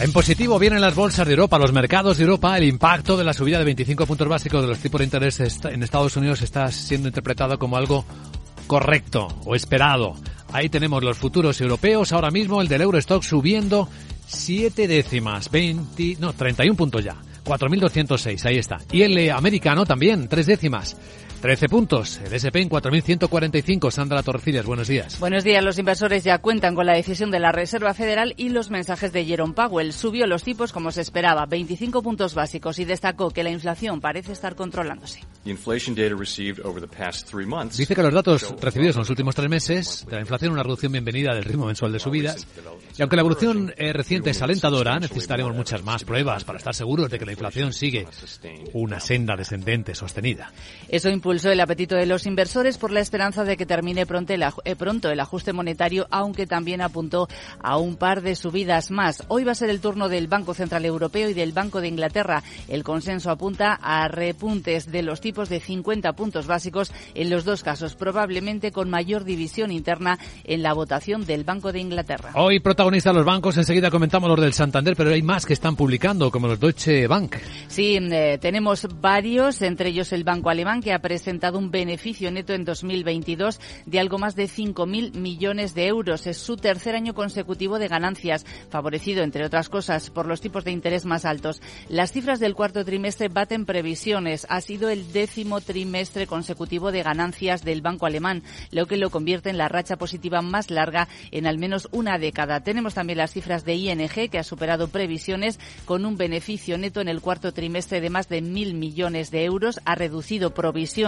En positivo vienen las bolsas de Europa, los mercados de Europa. El impacto de la subida de 25 puntos básicos de los tipos de interés en Estados Unidos está siendo interpretado como algo correcto o esperado. Ahí tenemos los futuros europeos. Ahora mismo el del Eurostock subiendo 7 décimas, 20, no, 31 puntos ya. 4.206, ahí está. Y el americano también, 3 décimas. 13 puntos. El SP en 4.145. Sandra Torcillas, buenos días. Buenos días. Los inversores ya cuentan con la decisión de la Reserva Federal y los mensajes de Jerome Powell. Subió los tipos como se esperaba, 25 puntos básicos, y destacó que la inflación parece estar controlándose. Dice que los datos recibidos en los últimos tres meses de la inflación, una reducción bienvenida del ritmo mensual de subidas. Y aunque la evolución eh, reciente es alentadora, necesitaremos muchas más pruebas para estar seguros de que la inflación sigue una senda descendente sostenida. Eso impulsó el apetito de los inversores por la esperanza de que termine pronto el, eh, pronto el ajuste monetario, aunque también apuntó a un par de subidas más. Hoy va a ser el turno del Banco Central Europeo y del Banco de Inglaterra. El consenso apunta a repuntes de los tipos de 50 puntos básicos en los dos casos, probablemente con mayor división interna en la votación del Banco de Inglaterra. Hoy protagonista los bancos, enseguida comentamos los del Santander, pero hay más que están publicando, como los Deutsche Bank. Sí, eh, tenemos varios, entre ellos el Banco Alemán, que ha presentado presentado un beneficio neto en 2022 de algo más de 5.000 millones de euros. Es su tercer año consecutivo de ganancias, favorecido, entre otras cosas, por los tipos de interés más altos. Las cifras del cuarto trimestre baten previsiones. Ha sido el décimo trimestre consecutivo de ganancias del banco alemán, lo que lo convierte en la racha positiva más larga en al menos una década. Tenemos también las cifras de ING, que ha superado previsiones con un beneficio neto en el cuarto trimestre de más de 1.000 millones de euros. Ha reducido provisiones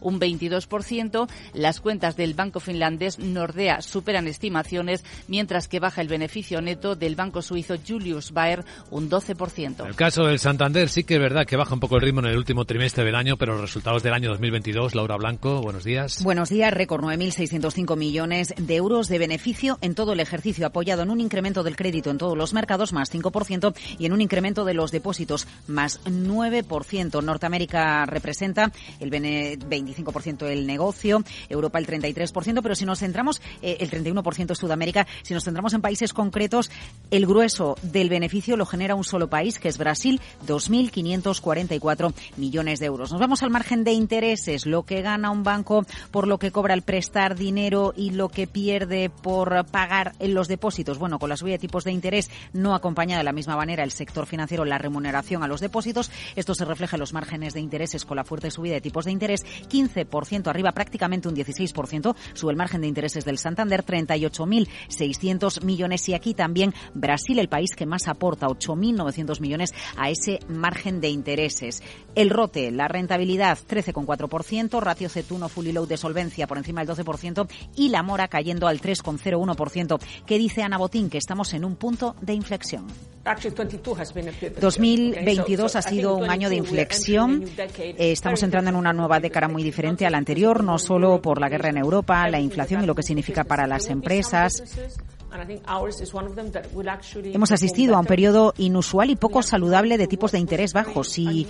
un 22%. Las cuentas del banco finlandés Nordea superan estimaciones, mientras que baja el beneficio neto del banco suizo Julius Baer un 12%. El caso del Santander sí que es verdad que baja un poco el ritmo en el último trimestre del año, pero los resultados del año 2022, Laura Blanco, buenos días. Buenos días, récord 9.605 millones de euros de beneficio en todo el ejercicio, apoyado en un incremento del crédito en todos los mercados, más 5%, y en un incremento de los depósitos, más 9%. Norteamérica representa el beneficio 25% el negocio, Europa el 33%, pero si nos centramos, eh, el 31% Sudamérica, si nos centramos en países concretos, el grueso del beneficio lo genera un solo país, que es Brasil, 2.544 millones de euros. Nos vamos al margen de intereses, lo que gana un banco por lo que cobra al prestar dinero y lo que pierde por pagar en los depósitos. Bueno, con la subida de tipos de interés no acompaña de la misma manera el sector financiero la remuneración a los depósitos. Esto se refleja en los márgenes de intereses con la fuerte subida de tipos de interés 15% arriba, prácticamente un 16%. Sube el margen de intereses del Santander, 38.600 millones. Y aquí también Brasil, el país que más aporta, 8.900 millones a ese margen de intereses. El rote, la rentabilidad, 13,4%, ratio cetuno fully load de solvencia por encima del 12% y la mora cayendo al 3,01%. ¿Qué dice Ana Botín? Que estamos en un punto de inflexión. 2022 ha sido un año de inflexión. Estamos entrando en una nueva década muy diferente a la anterior, no solo por la guerra en Europa, la inflación y lo que significa para las empresas. Hemos asistido a un periodo inusual y poco saludable de tipos de interés bajos. Si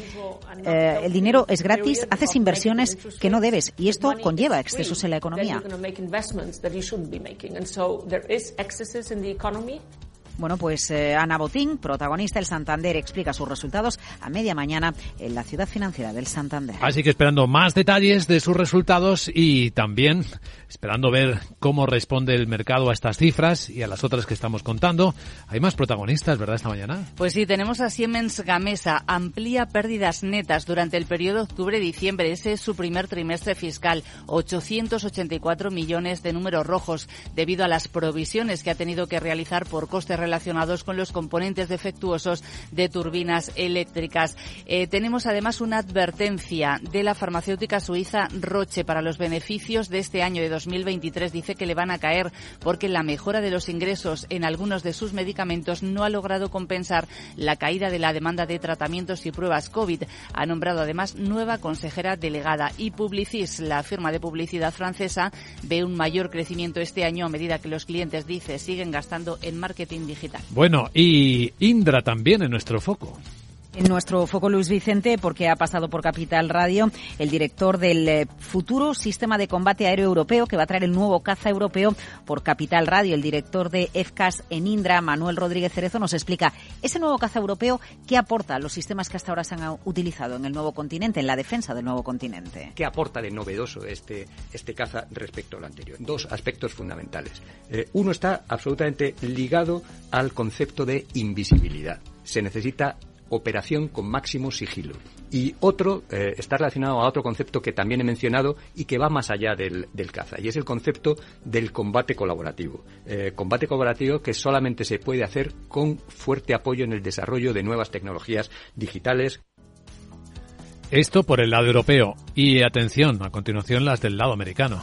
eh, el dinero es gratis, haces inversiones que no debes y esto conlleva excesos en la economía. Bueno, pues eh, Ana Botín, protagonista del Santander, explica sus resultados a media mañana en la ciudad financiera del Santander. Así que esperando más detalles de sus resultados y también esperando ver cómo responde el mercado a estas cifras y a las otras que estamos contando. Hay más protagonistas, ¿verdad, esta mañana? Pues sí, tenemos a Siemens Gamesa. Amplía pérdidas netas durante el periodo octubre-diciembre. Ese es su primer trimestre fiscal. 884 millones de números rojos debido a las provisiones que ha tenido que realizar por costes relacionados con los componentes defectuosos de turbinas eléctricas. Eh, tenemos además una advertencia de la farmacéutica suiza Roche para los beneficios de este año de 2023. Dice que le van a caer porque la mejora de los ingresos en algunos de sus medicamentos no ha logrado compensar la caída de la demanda de tratamientos y pruebas COVID. Ha nombrado además nueva consejera delegada y Publicis, la firma de publicidad francesa, ve un mayor crecimiento este año a medida que los clientes, dice, siguen gastando en marketing digital. Bueno, y Indra también en nuestro foco. En nuestro foco Luis Vicente, porque ha pasado por Capital Radio, el director del eh, futuro sistema de combate aéreo europeo, que va a traer el nuevo caza europeo por Capital Radio. El director de EFCAS en Indra, Manuel Rodríguez Cerezo, nos explica ese nuevo caza europeo, qué aporta a los sistemas que hasta ahora se han utilizado en el nuevo continente, en la defensa del nuevo continente. ¿Qué aporta de novedoso este, este caza respecto al anterior? Dos aspectos fundamentales. Eh, uno está absolutamente ligado al concepto de invisibilidad. Se necesita operación con máximo sigilo. Y otro eh, está relacionado a otro concepto que también he mencionado y que va más allá del, caza, y es el concepto del combate colaborativo. Eh, combate colaborativo que solamente se puede hacer con fuerte apoyo en el desarrollo de nuevas tecnologías digitales. Esto por el lado europeo. Y atención, a continuación las del lado americano.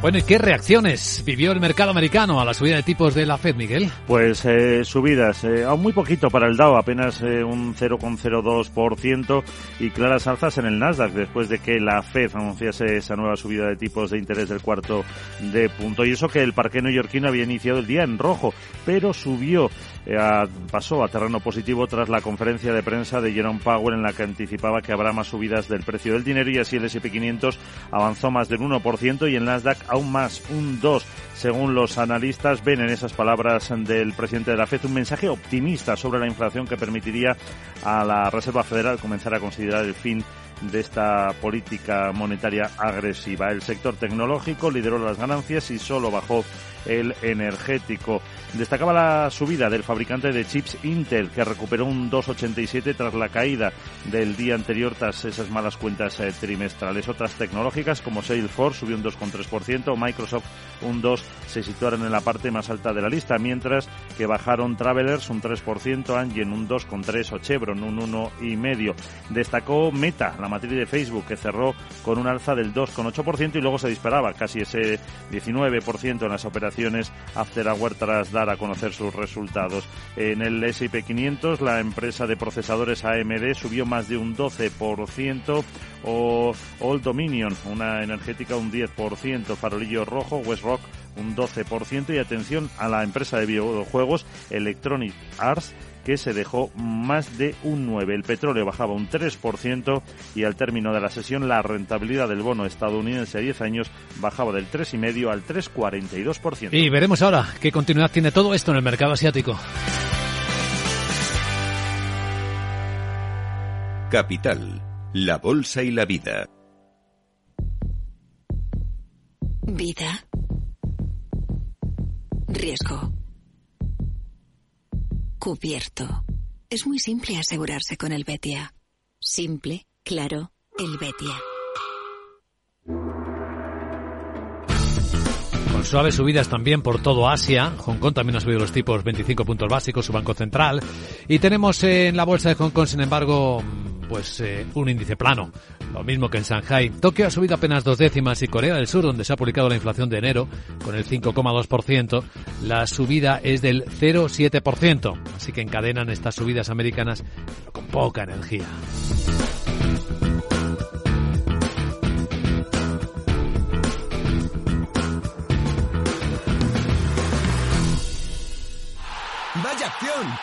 Bueno, ¿y qué reacciones vivió el mercado americano a la subida de tipos de la Fed, Miguel? Pues eh, subidas, eh, aún muy poquito para el Dow, apenas eh, un 0,02% y claras alzas en el Nasdaq después de que la Fed anunciase esa nueva subida de tipos de interés del cuarto de punto. Y eso que el parque neoyorquino había iniciado el día en rojo, pero subió eh, pasó a terreno positivo tras la conferencia de prensa de Jerome Powell en la que anticipaba que habrá más subidas del precio del dinero y así el S&P 500 avanzó más del 1% y el Nasdaq aún más, un 2%. Según los analistas, ven en esas palabras del presidente de la FED un mensaje optimista sobre la inflación que permitiría a la Reserva Federal comenzar a considerar el fin de esta política monetaria agresiva. El sector tecnológico lideró las ganancias y solo bajó el energético. Destacaba la subida del fabricante de chips Intel, que recuperó un 2,87 tras la caída del día anterior tras esas malas cuentas eh, trimestrales. Otras tecnológicas como Salesforce subió un 2,3%, Microsoft un 2% se situaron en la parte más alta de la lista, mientras que bajaron Travelers un 3%, Angien un 2,3% o Chevron un 1,5%. Destacó Meta, la matriz de Facebook, que cerró con un alza del 2,8% y luego se disparaba casi ese 19% en las operaciones After Hour tras dar a conocer sus resultados. En el S&P 500, la empresa de procesadores AMD subió más de un 12%, o Old Dominion, una energética un 10%, Farolillo Rojo, West Rock un 12% y atención a la empresa de videojuegos Electronic Arts que se dejó más de un 9. El petróleo bajaba un 3% y al término de la sesión la rentabilidad del bono estadounidense a 10 años bajaba del 3,5 al 3,42%. Y veremos ahora qué continuidad tiene todo esto en el mercado asiático. Capital, la bolsa y la vida. Vida. Riesgo. Cubierto. Es muy simple asegurarse con el Betia. Simple, claro, el Betia. Con suaves subidas también por todo Asia. Hong Kong también ha subido los tipos 25 puntos básicos, su banco central. Y tenemos en la bolsa de Hong Kong, sin embargo, pues eh, un índice plano. Lo mismo que en Shanghai. Tokio ha subido apenas dos décimas y Corea del Sur, donde se ha publicado la inflación de enero, con el 5,2%, la subida es del 0,7%. Así que encadenan estas subidas americanas con poca energía.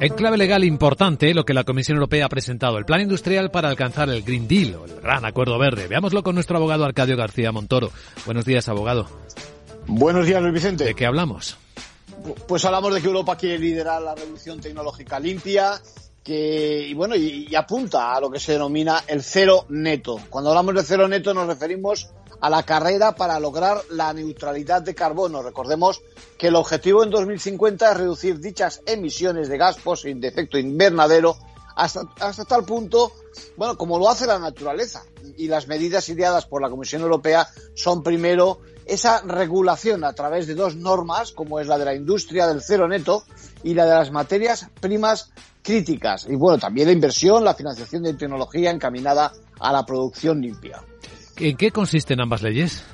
En clave legal importante, lo que la Comisión Europea ha presentado, el plan industrial para alcanzar el Green Deal, o el Gran Acuerdo Verde. Veámoslo con nuestro abogado Arcadio García Montoro. Buenos días, abogado. Buenos días, Luis Vicente. ¿De qué hablamos? Pues hablamos de que Europa quiere liderar la revolución tecnológica limpia, que, y bueno, y, apunta a lo que se denomina el cero neto. Cuando hablamos de cero neto nos referimos a la carrera para lograr la neutralidad de carbono. Recordemos que el objetivo en 2050 es reducir dichas emisiones de gas fósil de efecto invernadero hasta, hasta tal punto, bueno, como lo hace la naturaleza. Y las medidas ideadas por la Comisión Europea son primero esa regulación a través de dos normas, como es la de la industria del cero neto y la de las materias primas críticas. Y bueno, también la inversión, la financiación de tecnología encaminada a la producción limpia. ¿En qué consisten ambas leyes?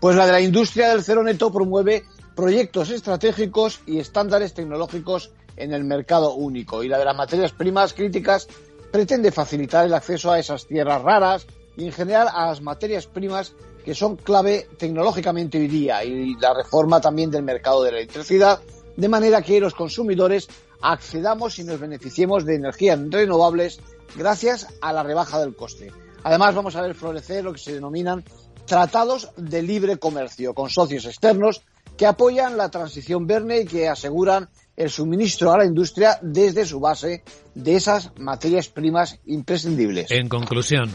Pues la de la industria del cero neto promueve proyectos estratégicos y estándares tecnológicos en el mercado único. Y la de las materias primas críticas pretende facilitar el acceso a esas tierras raras y en general a las materias primas que son clave tecnológicamente hoy día y la reforma también del mercado de la electricidad, de manera que los consumidores accedamos y nos beneficiemos de energías renovables gracias a la rebaja del coste. Además, vamos a ver florecer lo que se denominan tratados de libre comercio con socios externos que apoyan la transición verde y que aseguran el suministro a la industria desde su base de esas materias primas imprescindibles. En conclusión.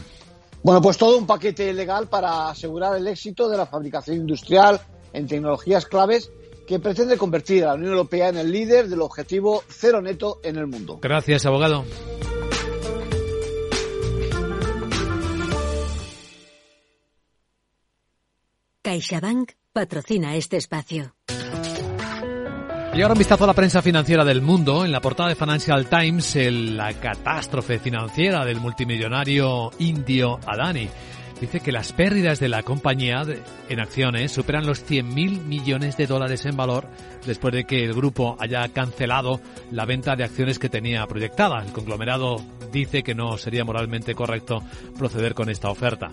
Bueno, pues todo un paquete legal para asegurar el éxito de la fabricación industrial en tecnologías claves que pretende convertir a la Unión Europea en el líder del objetivo cero neto en el mundo. Gracias, abogado. CaixaBank patrocina este espacio. Y ahora un vistazo a la prensa financiera del mundo. En la portada de Financial Times, la catástrofe financiera del multimillonario indio Adani. Dice que las pérdidas de la compañía en acciones superan los 100.000 millones de dólares en valor después de que el grupo haya cancelado la venta de acciones que tenía proyectada. El conglomerado dice que no sería moralmente correcto proceder con esta oferta.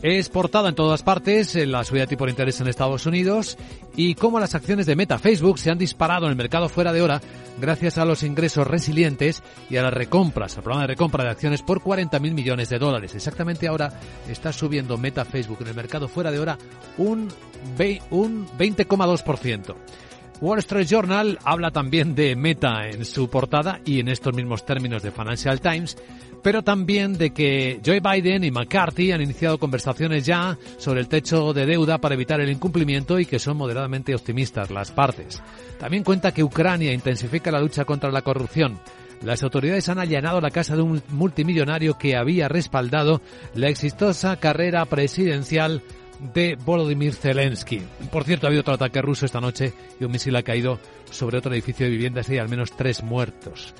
Es portada en todas partes, en la subida de tipo de interés en Estados Unidos y cómo las acciones de Meta Facebook se han disparado en el mercado fuera de hora gracias a los ingresos resilientes y a las recompras, al programa de recompra de acciones por 40.000 millones de dólares. Exactamente ahora está subiendo Meta Facebook en el mercado fuera de hora un, un 20,2%. Wall Street Journal habla también de Meta en su portada y en estos mismos términos de Financial Times pero también de que Joe Biden y McCarthy han iniciado conversaciones ya sobre el techo de deuda para evitar el incumplimiento y que son moderadamente optimistas las partes. También cuenta que Ucrania intensifica la lucha contra la corrupción. Las autoridades han allanado la casa de un multimillonario que había respaldado la exitosa carrera presidencial de Volodymyr Zelensky. Por cierto, ha habido otro ataque ruso esta noche y un misil ha caído sobre otro edificio de viviendas y hay al menos tres muertos.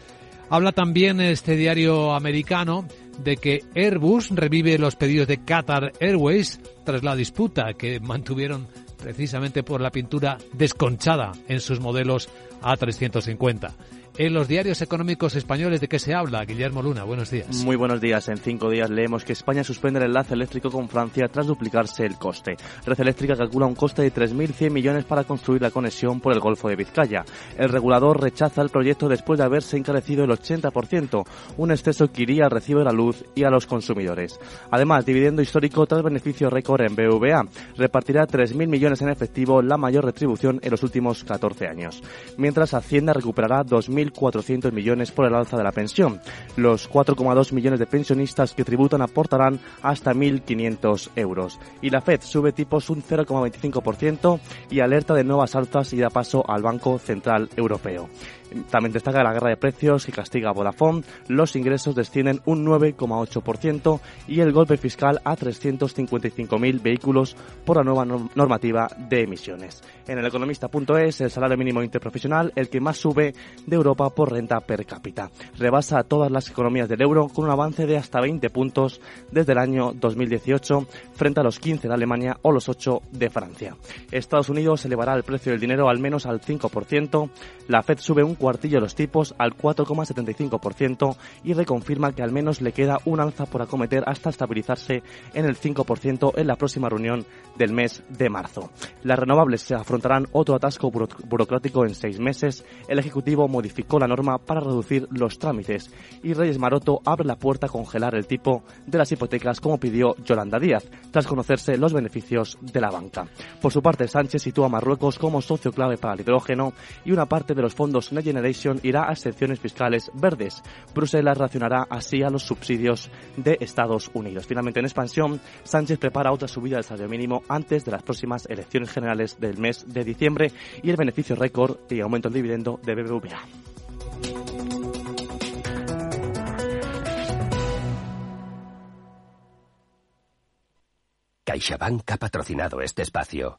Habla también este diario americano de que Airbus revive los pedidos de Qatar Airways tras la disputa que mantuvieron precisamente por la pintura desconchada en sus modelos A350 en los diarios económicos españoles de qué se habla. Guillermo Luna, buenos días. Muy buenos días. En cinco días leemos que España suspende el enlace eléctrico con Francia tras duplicarse el coste. Red Eléctrica calcula un coste de 3.100 millones para construir la conexión por el Golfo de Vizcaya. El regulador rechaza el proyecto después de haberse encarecido el 80%, un exceso que iría al recibo de la luz y a los consumidores. Además, dividendo histórico tras beneficio récord en BVA. Repartirá 3.000 millones en efectivo, la mayor retribución en los últimos 14 años. Mientras Hacienda recuperará 2.000 1.400 millones por el alza de la pensión. Los 4,2 millones de pensionistas que tributan aportarán hasta 1.500 euros. Y la Fed sube tipos un 0,25% y alerta de nuevas alzas y da paso al Banco Central Europeo. También destaca la guerra de precios que castiga a Vodafone, los ingresos descienden un 9,8% y el golpe fiscal a 355.000 vehículos por la nueva normativa de emisiones. En el economista.es, el salario mínimo interprofesional, el que más sube de Europa por renta per cápita. Rebasa a todas las economías del euro con un avance de hasta 20 puntos desde el año 2018 frente a los 15 de Alemania o los 8 de Francia. Estados Unidos elevará el precio del dinero al menos al 5%, la Fed sube un cuartillo los tipos al 4,75% y reconfirma que al menos le queda un alza por acometer hasta estabilizarse en el 5% en la próxima reunión del mes de marzo. Las renovables se afrontarán otro atasco burocrático en seis meses. El Ejecutivo modificó la norma para reducir los trámites y Reyes Maroto abre la puerta a congelar el tipo de las hipotecas como pidió Yolanda Díaz, tras conocerse los beneficios de la banca. Por su parte, Sánchez sitúa a Marruecos como socio clave para el hidrógeno y una parte de los fondos Next Generation irá a excepciones fiscales verdes. Bruselas racionará así a los subsidios de Estados Unidos. Finalmente, en expansión, Sánchez prepara otra subida del salario mínimo antes de las próximas elecciones generales del mes de diciembre y el beneficio récord y aumento del dividendo de BBVA. CaixaBank ha patrocinado este espacio.